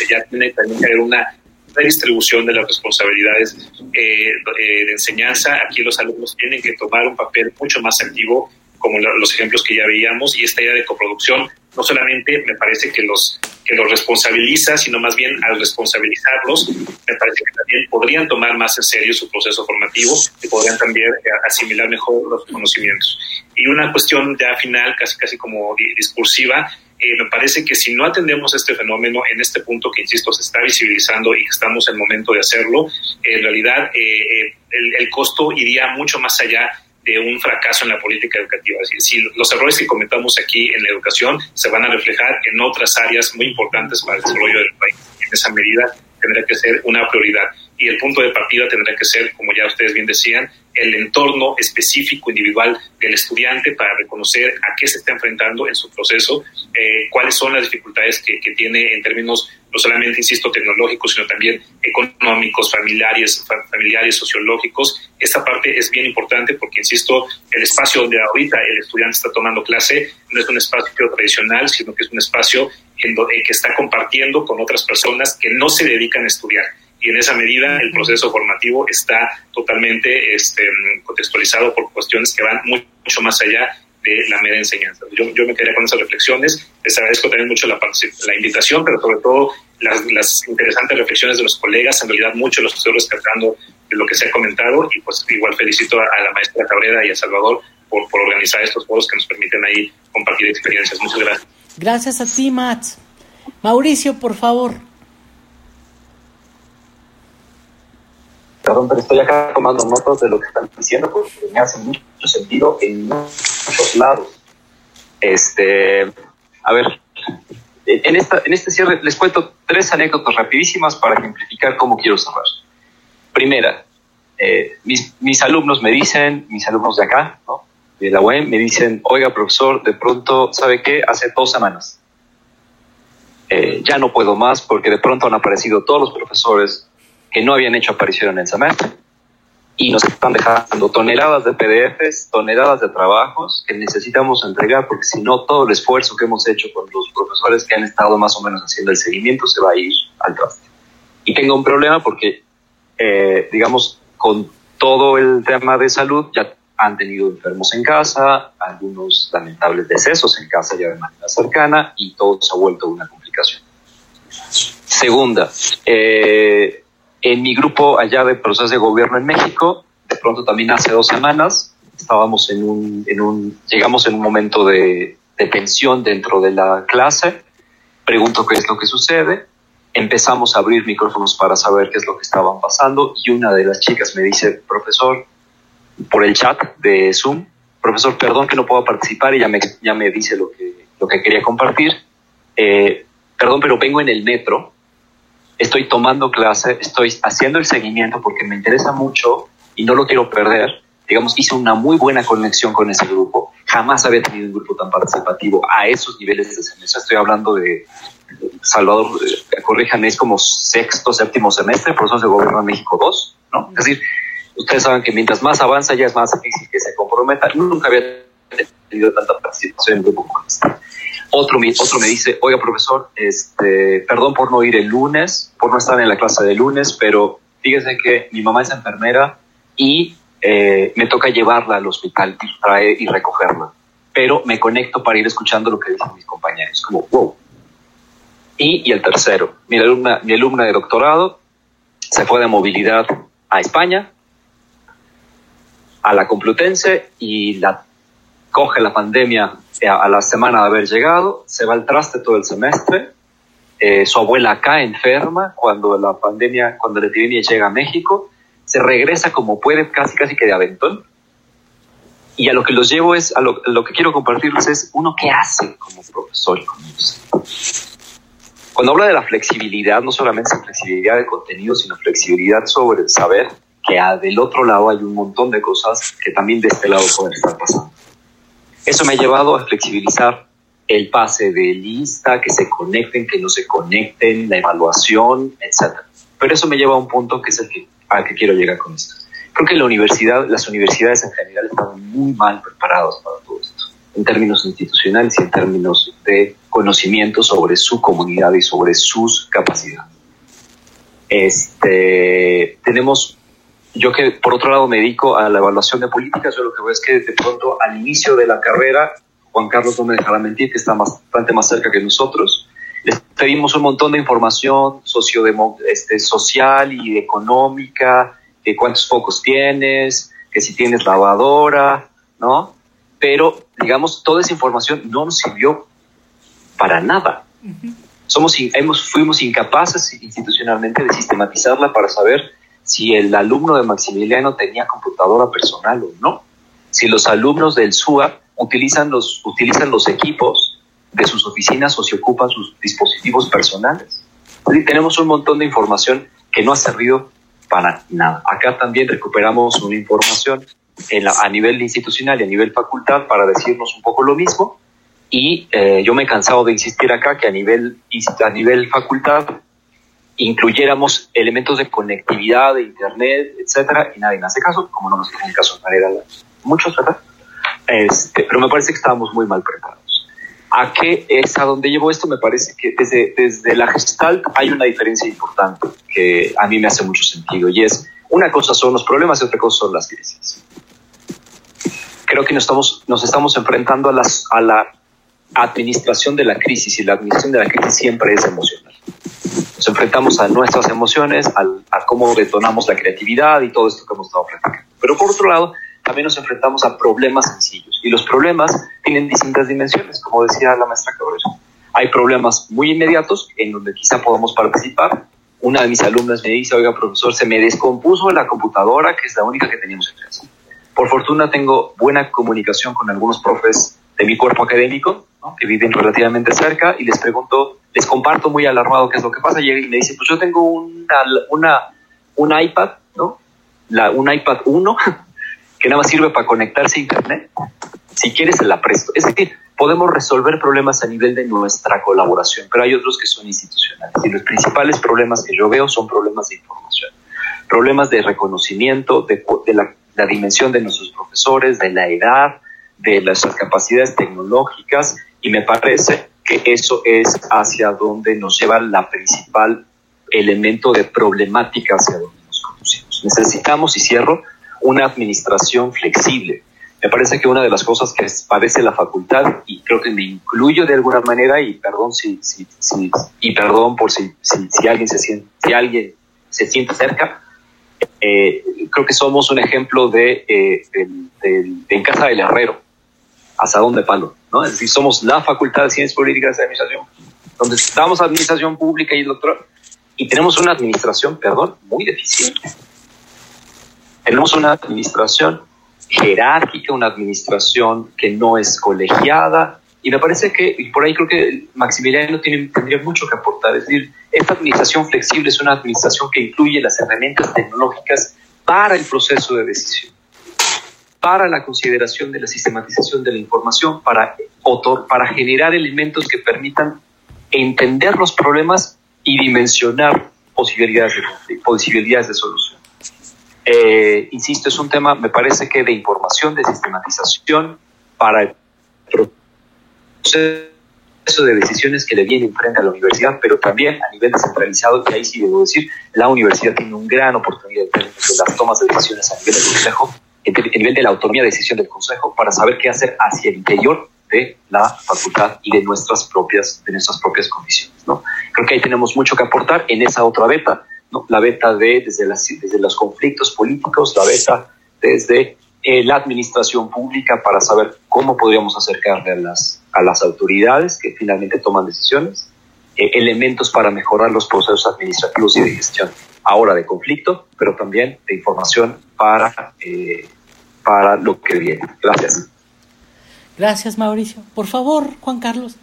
Ya tiene también que haber una distribución de las responsabilidades eh, eh, de enseñanza. Aquí los alumnos tienen que tomar un papel mucho más activo como los ejemplos que ya veíamos, y esta idea de coproducción no solamente me parece que los, que los responsabiliza, sino más bien al responsabilizarlos, me parece que también podrían tomar más en serio su proceso formativo y podrían también eh, asimilar mejor los conocimientos. Y una cuestión ya final, casi, casi como discursiva, eh, me parece que si no atendemos este fenómeno en este punto que, insisto, se está visibilizando y estamos en el momento de hacerlo, en realidad eh, el, el costo iría mucho más allá de un fracaso en la política educativa. Es decir, los errores que cometamos aquí en la educación se van a reflejar en otras áreas muy importantes para el desarrollo del país. En esa medida tendrá que ser una prioridad. Y el punto de partida tendrá que ser, como ya ustedes bien decían, el entorno específico individual del estudiante para reconocer a qué se está enfrentando en su proceso, eh, cuáles son las dificultades que, que, tiene en términos no solamente, insisto, tecnológicos, sino también económicos, familiares, familiares, sociológicos. Esta parte es bien importante porque, insisto, el espacio donde ahorita el estudiante está tomando clase no es un espacio tradicional, sino que es un espacio en donde, que está compartiendo con otras personas que no se dedican a estudiar y en esa medida el proceso formativo está totalmente este, contextualizado por cuestiones que van mucho más allá de la mera enseñanza. Yo, yo me quedaría con esas reflexiones, les agradezco también mucho la, la invitación, pero sobre todo las, las, interesantes reflexiones de los colegas, en realidad mucho los estoy rescatando de lo que se ha comentado y pues igual felicito a, la maestra Cabrera y a Salvador por, por organizar estos foros que nos permiten ahí compartir experiencias. Muchas gracias. Gracias a ti, Matt. Mauricio, por favor. perdón, pero estoy acá tomando notas de lo que están diciendo porque me hace mucho sentido en muchos lados. Este, a ver, en, esta, en este cierre les cuento tres anécdotas rapidísimas para ejemplificar cómo quiero cerrar. Primera, eh, mis, mis, alumnos me dicen, mis alumnos de acá, de la UEM, me dicen, oiga, profesor, de pronto, ¿sabe qué? Hace dos semanas. Eh, ya no puedo más porque de pronto han aparecido todos los profesores que no habían hecho aparición en el semestre y nos están dejando toneladas de PDFs, toneladas de trabajos que necesitamos entregar porque si no todo el esfuerzo que hemos hecho con los profesores que han estado más o menos haciendo el seguimiento se va a ir al traste. Y tengo un problema porque, eh, digamos, con todo el tema de salud ya han tenido enfermos en casa, algunos lamentables decesos en casa ya de manera cercana y todo se ha vuelto una complicación. Segunda, eh, en mi grupo allá de procesos de gobierno en México, de pronto también hace dos semanas, estábamos en un, en un llegamos en un momento de, de tensión dentro de la clase, pregunto qué es lo que sucede, empezamos a abrir micrófonos para saber qué es lo que estaban pasando y una de las chicas me dice, profesor, por el chat de Zoom, profesor, perdón que no puedo participar y ya me, ya me dice lo que, lo que quería compartir. Eh, perdón, pero vengo en el metro estoy tomando clase, estoy haciendo el seguimiento porque me interesa mucho y no lo quiero perder. Digamos, hice una muy buena conexión con ese grupo. Jamás había tenido un grupo tan participativo a esos niveles de semestre. Estoy hablando de, Salvador, eh, corrijan, es como sexto, séptimo semestre, procesos de gobierno de México 2, ¿no? Es decir, ustedes saben que mientras más avanza ya es más difícil que se comprometa. Nunca había tenido tanta participación en un grupo este. Otro me, otro me dice, oiga profesor, este, perdón por no ir el lunes, por no estar en la clase de lunes, pero fíjese que mi mamá es enfermera y eh, me toca llevarla al hospital y traer y recogerla. Pero me conecto para ir escuchando lo que dicen mis compañeros. Como, wow, Y, y el tercero, mi alumna, mi alumna de doctorado se fue de movilidad a España, a la Complutense y la coge la pandemia a la semana de haber llegado, se va al traste todo el semestre, eh, su abuela acá enferma cuando la pandemia, cuando la epidemia llega a México, se regresa como puede, casi casi que de aventón. Y a lo que los llevo es, a lo, lo que quiero compartirles es uno qué hace como profesor. Cuando habla de la flexibilidad, no solamente es flexibilidad de contenido, sino flexibilidad sobre el saber que del otro lado hay un montón de cosas que también de este lado pueden estar pasando. Eso me ha llevado a flexibilizar el pase de lista, que se conecten, que no se conecten, la evaluación, etc. Pero eso me lleva a un punto que es el que, al que quiero llegar con esto. Creo que la universidad, las universidades en general están muy mal preparadas para todo esto, en términos institucionales y en términos de conocimiento sobre su comunidad y sobre sus capacidades. Este, tenemos yo que por otro lado me dedico a la evaluación de políticas, yo lo que veo es que de pronto al inicio de la carrera, Juan Carlos no me dejará mentir, que está bastante más cerca que nosotros, les pedimos un montón de información este, social y económica, de cuántos focos tienes, que si tienes lavadora, ¿no? Pero, digamos, toda esa información no nos sirvió para nada. Somos, hemos, fuimos incapaces institucionalmente de sistematizarla para saber si el alumno de Maximiliano tenía computadora personal o no, si los alumnos del SUA utilizan los, utilizan los equipos de sus oficinas o si ocupan sus dispositivos personales. tenemos un montón de información que no ha servido para nada. Acá también recuperamos una información a nivel institucional y a nivel facultad para decirnos un poco lo mismo. Y eh, yo me he cansado de insistir acá que a nivel, a nivel facultad incluyéramos elementos de conectividad, de internet, etcétera, y nadie me hace caso, como no nos hacen caso en muchos, ¿verdad? Este, pero me parece que estábamos muy mal preparados. ¿A qué es a dónde llevo esto? Me parece que desde, desde la Gestalt hay una diferencia importante que a mí me hace mucho sentido y es una cosa son los problemas y otra cosa son las crisis. Creo que nos estamos, nos estamos enfrentando a, las, a la administración de la crisis y la administración de la crisis siempre es emocional enfrentamos a nuestras emociones, a cómo detonamos la creatividad y todo esto que hemos estado platicando. Pero por otro lado, también nos enfrentamos a problemas sencillos. Y los problemas tienen distintas dimensiones, como decía la maestra Cabrera. Hay problemas muy inmediatos en donde quizá podamos participar. Una de mis alumnas me dice, oiga, profesor, se me descompuso la computadora, que es la única que teníamos en clase. Por fortuna tengo buena comunicación con algunos profes de mi cuerpo académico, que viven relativamente cerca, y les pregunto, les comparto muy alarmado qué es lo que pasa. Y me dice, pues yo tengo una, una, un iPad, ¿no? La, un iPad 1, que nada más sirve para conectarse a Internet. Si quieres, se la presto. Es decir, podemos resolver problemas a nivel de nuestra colaboración, pero hay otros que son institucionales. Y los principales problemas que yo veo son problemas de información, problemas de reconocimiento, de, de la dimensión de nuestros profesores, de la edad, de las capacidades tecnológicas, y me parece que eso es hacia donde nos lleva la principal elemento de problemática hacia donde nos conducimos. Necesitamos, y cierro, una administración flexible. Me parece que una de las cosas que padece la facultad, y creo que me incluyo de alguna manera, y perdón si, si, si y perdón por si, si, alguien se siente, si alguien se siente cerca, eh, creo que somos un ejemplo de, eh, en casa del herrero, hasta dónde palo. Es decir, somos la Facultad de Ciencias Políticas de Administración, donde damos administración pública y doctorado, y tenemos una administración, perdón, muy deficiente. Tenemos una administración jerárquica, una administración que no es colegiada, y me parece que, y por ahí creo que Maximiliano tendría mucho que aportar, es decir, esta administración flexible es una administración que incluye las herramientas tecnológicas para el proceso de decisión para la consideración de la sistematización de la información, para, para generar elementos que permitan entender los problemas y dimensionar posibilidades de, posibilidades de solución. Eh, insisto, es un tema, me parece que de información, de sistematización para el proceso de decisiones que le viene frente a la universidad, pero también a nivel descentralizado, y ahí sí debo decir, la universidad tiene una gran oportunidad de las tomas de decisiones a nivel del consejo, a nivel de la autonomía de decisión del Consejo para saber qué hacer hacia el interior de la facultad y de nuestras propias, de nuestras propias condiciones. ¿no? Creo que ahí tenemos mucho que aportar en esa otra beta, ¿no? la beta de desde, las, desde los conflictos políticos, la beta desde eh, la administración pública para saber cómo podríamos acercarle a las, a las autoridades que finalmente toman decisiones, eh, elementos para mejorar los procesos administrativos y de gestión, ahora de conflicto, pero también de información para, eh, para lo que viene. Gracias. Gracias, Mauricio. Por favor, Juan Carlos.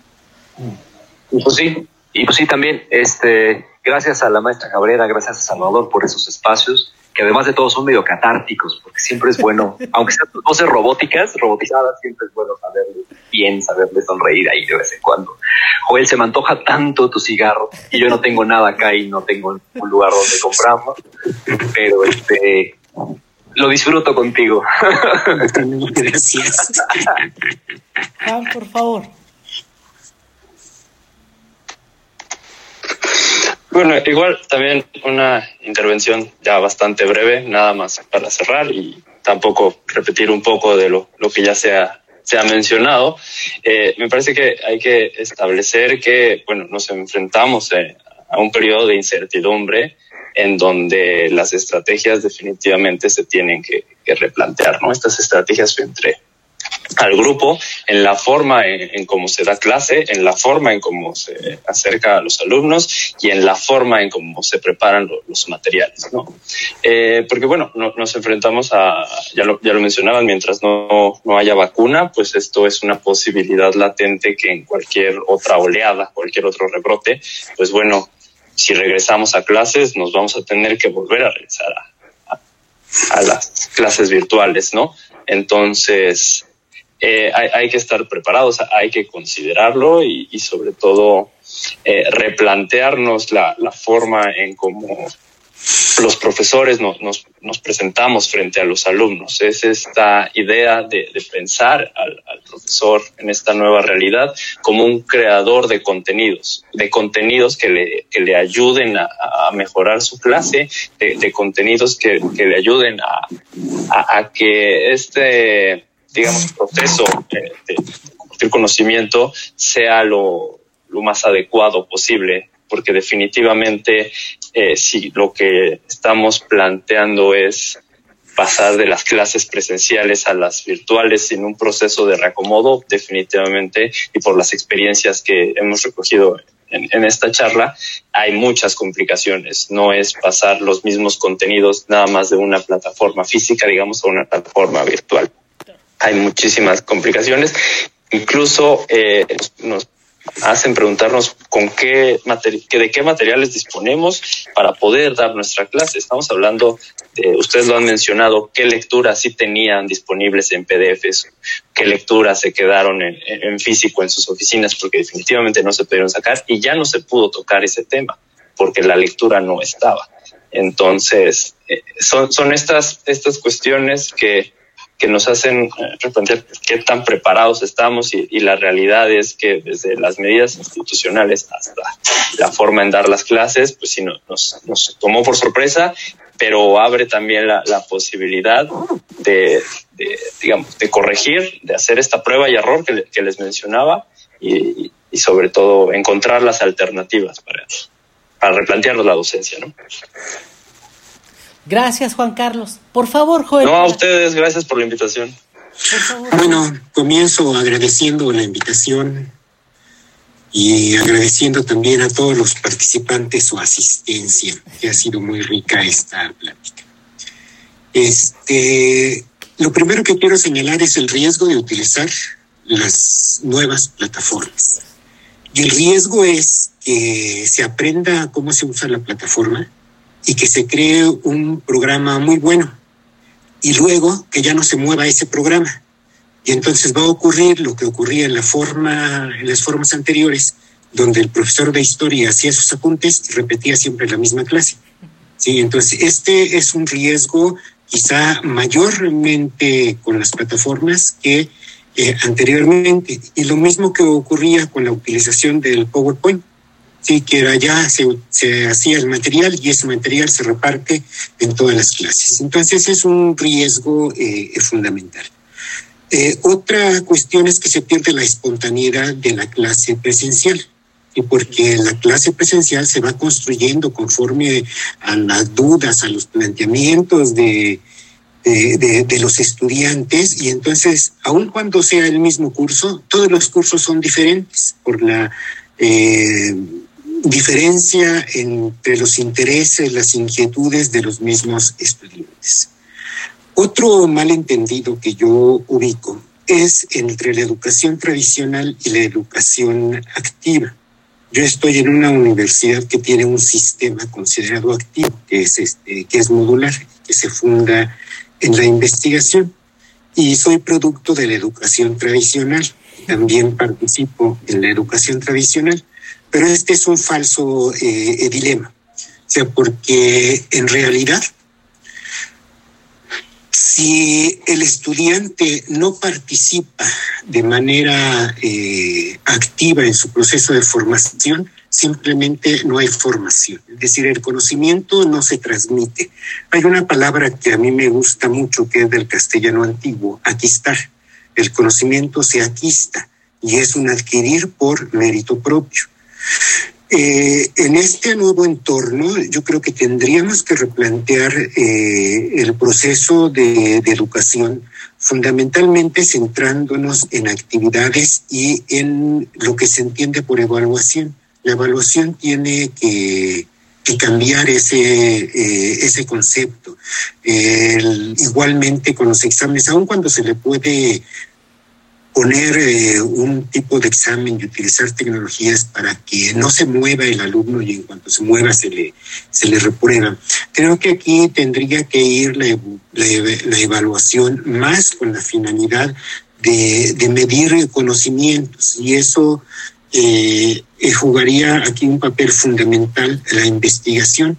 Y pues sí, y pues sí también, este, gracias a la maestra Cabrera, gracias a Salvador por esos espacios que además de todo son medio catárticos, porque siempre es bueno, aunque sean voces robóticas, robotizadas, siempre es bueno saberle bien, saberle sonreír ahí de vez en cuando. Joel, se me antoja tanto tu cigarro y yo no tengo nada acá y no tengo un lugar donde comprarlo, pero este, lo disfruto contigo. Gracias. Juan, por favor. Bueno, igual también una intervención ya bastante breve, nada más para cerrar y tampoco repetir un poco de lo, lo que ya se ha, se ha mencionado. Eh, me parece que hay que establecer que, bueno, nos enfrentamos eh, a un periodo de incertidumbre en donde las estrategias definitivamente se tienen que, replantear, ¿no? Estas estrategias entre al grupo en la forma en, cómo se da clase, en la forma en cómo se acerca a los alumnos y en la forma en cómo se preparan los materiales, ¿no? Eh, porque bueno, nos enfrentamos a, ya lo, ya lo mencionaban, mientras no, no haya vacuna, pues esto es una posibilidad latente que en cualquier otra oleada, cualquier otro rebrote, pues bueno, si regresamos a clases, nos vamos a tener que volver a regresar a, las clases virtuales, ¿no? Entonces, eh, hay, hay, que estar preparados, hay que considerarlo y, y sobre todo eh, replantearnos la, la, forma en cómo los profesores no, nos, nos, presentamos frente a los alumnos. Es esta idea de, de pensar al, profesor en esta nueva realidad como un creador de contenidos, de contenidos que le, que le ayuden a, mejorar su clase, de, contenidos que, que, le ayuden a, a que este digamos, proceso de, de compartir conocimiento sea lo, lo, más adecuado posible, porque definitivamente eh, si lo que estamos planteando es pasar de las clases presenciales a las virtuales sin un proceso de reacomodo, definitivamente, y por las experiencias que hemos recogido en, en, esta charla, hay muchas complicaciones. No es pasar los mismos contenidos nada más de una plataforma física, digamos, a una plataforma virtual hay muchísimas complicaciones. Incluso eh, nos hacen preguntarnos con qué de qué materiales disponemos para poder dar nuestra clase. Estamos hablando de, ustedes lo han mencionado, qué lecturas sí tenían disponibles en PDFs, qué lecturas se quedaron en, en físico en sus oficinas porque definitivamente no se pudieron sacar y ya no se pudo tocar ese tema porque la lectura no estaba. Entonces, eh, son, son estas, estas cuestiones que que nos hacen eh, replantear qué tan preparados estamos y, la realidad es que desde las medidas institucionales hasta la forma en dar las clases, pues sí no, nos, nos tomó por sorpresa, pero abre también la, posibilidad de, de, digamos, de corregir, de hacer esta prueba y error que, que les mencionaba y, sobre todo encontrar las alternativas para replantearnos la docencia, ¿no? Gracias, Juan Carlos. Por favor, Joel. No, a ustedes, gracias por la invitación. Por favor. Bueno, comienzo agradeciendo la invitación y agradeciendo también a todos los participantes su asistencia, que ha sido muy rica esta plática. Este, lo primero que quiero señalar es el riesgo de utilizar las nuevas plataformas. Y el riesgo es que se aprenda cómo se usa la plataforma, y que se cree un programa muy bueno y luego que ya no se mueva ese programa. Y entonces va a ocurrir lo que ocurría en la forma, en las formas anteriores, donde el profesor de historia hacía sus apuntes y repetía siempre la misma clase. Sí, entonces este es un riesgo quizá mayormente con las plataformas que eh, anteriormente. Y lo mismo que ocurría con la utilización del PowerPoint sí, que ya se, se hacía el material y ese material se reparte en todas las clases. Entonces es un riesgo eh, fundamental. Eh, otra cuestión es que se pierde la espontaneidad de la clase presencial y porque la clase presencial se va construyendo conforme a las dudas, a los planteamientos de, de, los estudiantes y entonces, aun cuando sea el mismo curso, todos los cursos son diferentes por la eh, diferencia entre los intereses, las inquietudes de los mismos estudiantes. Otro malentendido que yo ubico es entre la educación tradicional y la educación activa. Yo estoy en una universidad que tiene un sistema considerado activo, que es, este, que es modular, que se funda en la investigación. Y soy producto de la educación tradicional. También participo en la educación tradicional. Pero este es un falso eh, dilema. O sea, porque en realidad si el estudiante no participa de manera eh, activa en su proceso de formación, simplemente no hay formación. Es decir, el conocimiento no se transmite. Hay una palabra que a mí me gusta mucho, que es del castellano antiguo, aquistar. El conocimiento se aquista y es un adquirir por mérito propio. Eh, en este nuevo entorno, yo creo que tendríamos que replantear eh, el proceso de, educación, fundamentalmente centrándonos en actividades y en lo que se entiende por evaluación. La evaluación tiene que, cambiar ese, eh, ese concepto. igualmente con los exámenes, aun cuando se le puede poner eh, un tipo de examen y utilizar tecnologías para que no se mueva el alumno y en cuanto se mueva se le, se le reprueba. Creo que aquí tendría que ir la, la, evaluación más con la finalidad de, de medir conocimientos y eso eh, eh, jugaría aquí un papel fundamental la investigación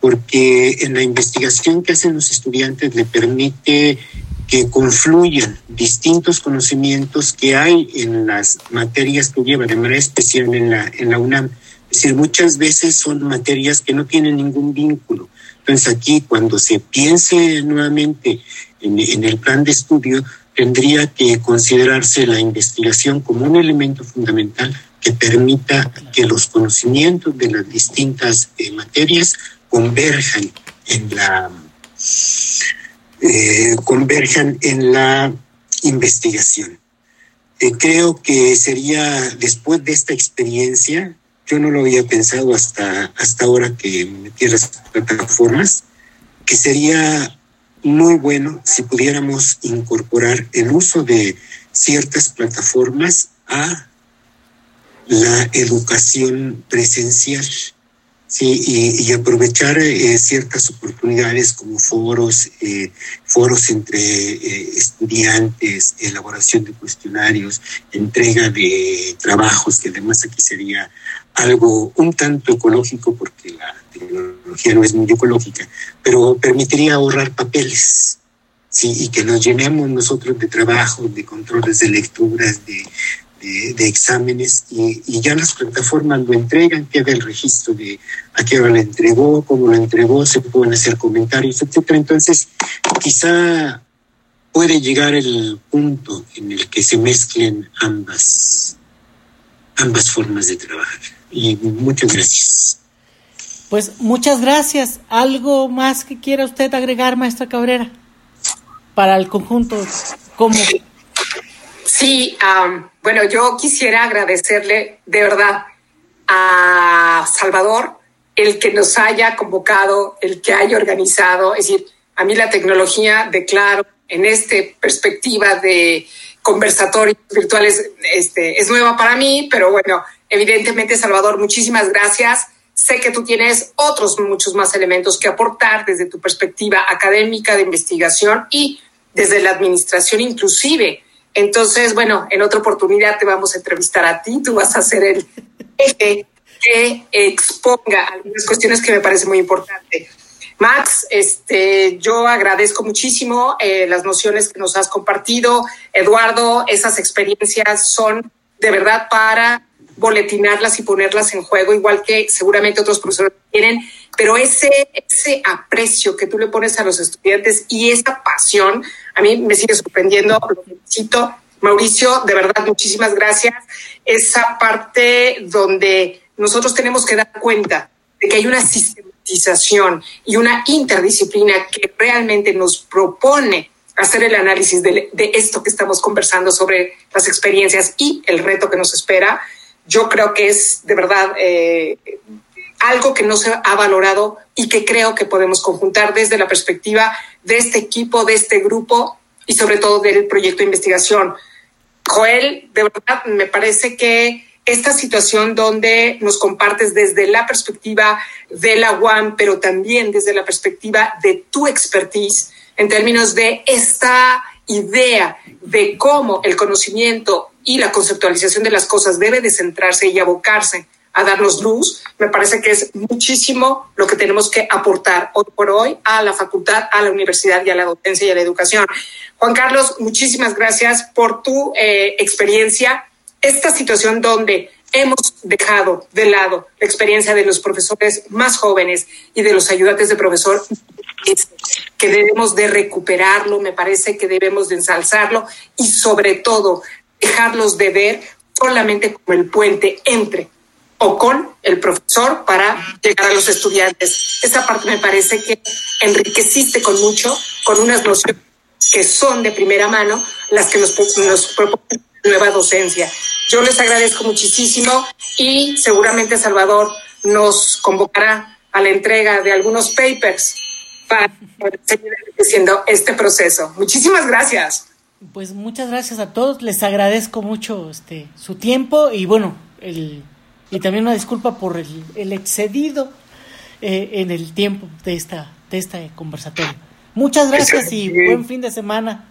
porque en la investigación que hacen los estudiantes le permite que confluyan distintos conocimientos que hay en las materias que lleva de manera especial en la, en la UNAM. Es decir, muchas veces son materias que no tienen ningún vínculo. Entonces aquí, cuando se piense nuevamente en, en el plan de estudio, tendría que considerarse la investigación como un elemento fundamental que permita que los conocimientos de las distintas eh, materias converjan en la eh, converjan en la investigación. Eh, creo que sería, después de esta experiencia, yo no lo había pensado hasta, hasta ahora que metí las plataformas, que sería muy bueno si pudiéramos incorporar el uso de ciertas plataformas a la educación presencial. Sí, y, aprovechar eh, ciertas oportunidades como foros, eh, foros entre eh, estudiantes, elaboración de cuestionarios, entrega de trabajos, que además aquí sería algo un tanto ecológico porque la tecnología no es muy ecológica, pero permitiría ahorrar papeles. Sí, y que nos llenemos nosotros de trabajo, de controles de lecturas, de de, exámenes y, ya las plataformas lo entregan, queda el registro de a qué hora le entregó, cómo lo entregó, se pueden hacer comentarios, etcétera. Entonces, quizá puede llegar el punto en el que se mezclen ambas, ambas formas de trabajar. Y muchas gracias. Pues muchas gracias. ¿Algo más que quiera usted agregar, maestra Cabrera? Para el conjunto, ¿cómo? Sí, bueno, yo quisiera agradecerle de verdad a Salvador el que nos haya convocado, el que haya organizado. Es decir, a mí la tecnología, declaro, en esta perspectiva de conversatorios virtuales, este, es nueva para mí, pero bueno, evidentemente, Salvador, muchísimas gracias. Sé que tú tienes otros muchos más elementos que aportar desde tu perspectiva académica de investigación y desde la administración inclusive entonces, bueno, en otra oportunidad te vamos a entrevistar a ti, tú vas a ser el eje que exponga algunas cuestiones que me parece muy importante. Max, este, yo agradezco muchísimo eh, las nociones que nos has compartido. Eduardo, esas experiencias son de verdad para boletinarlas y ponerlas en juego, igual que seguramente otros profesores tienen pero ese, ese aprecio que tú le pones a los estudiantes y esa pasión, a mí me sigue sorprendiendo, lo felicito. Mauricio, de verdad, muchísimas gracias. Esa parte donde nosotros tenemos que dar cuenta de que hay una sistematización y una interdisciplina que realmente nos propone hacer el análisis de, esto que estamos conversando sobre las experiencias y el reto que nos espera, yo creo que es de verdad eh, algo que no se ha valorado y que creo que podemos conjuntar desde la perspectiva de este equipo, de este grupo y sobre todo del proyecto de investigación. Joel, de verdad, me parece que esta situación donde nos compartes desde la perspectiva de la UAM, pero también desde la perspectiva de tu expertise en términos de esta idea de cómo el conocimiento y la conceptualización de las cosas debe de centrarse y abocarse a darnos luz, me parece que es muchísimo lo que tenemos que aportar hoy por hoy a la facultad, a la universidad y a la docencia y a la educación. Juan Carlos, muchísimas gracias por tu eh, experiencia. Esta situación donde hemos dejado de lado la experiencia de los profesores más jóvenes y de los ayudantes de profesor que debemos de recuperarlo, me parece que debemos de ensalzarlo y sobre todo dejarlos de ver solamente como el puente entre o con el profesor para llegar a los estudiantes. Esa parte me parece que enriqueciste con mucho, con unas nociones que son de primera mano las que nos, nos proponen nueva docencia. Yo les agradezco muchísimo y seguramente Salvador nos convocará a la entrega de algunos papers para seguir haciendo este proceso. Muchísimas gracias. Pues muchas gracias a todos, les agradezco mucho este su tiempo y bueno, el, y también una disculpa por el, excedido eh, en el tiempo de esta de este conversatorio. Muchas gracias y buen fin de semana.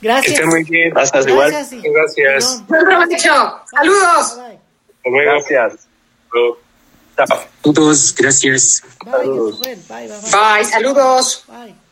Gracias. muy bien. Gracias, igual. Gracias. Saludos. Gracias. Saludos, gracias. Bye, Bye, bye, bye. Bye, saludos. Bye.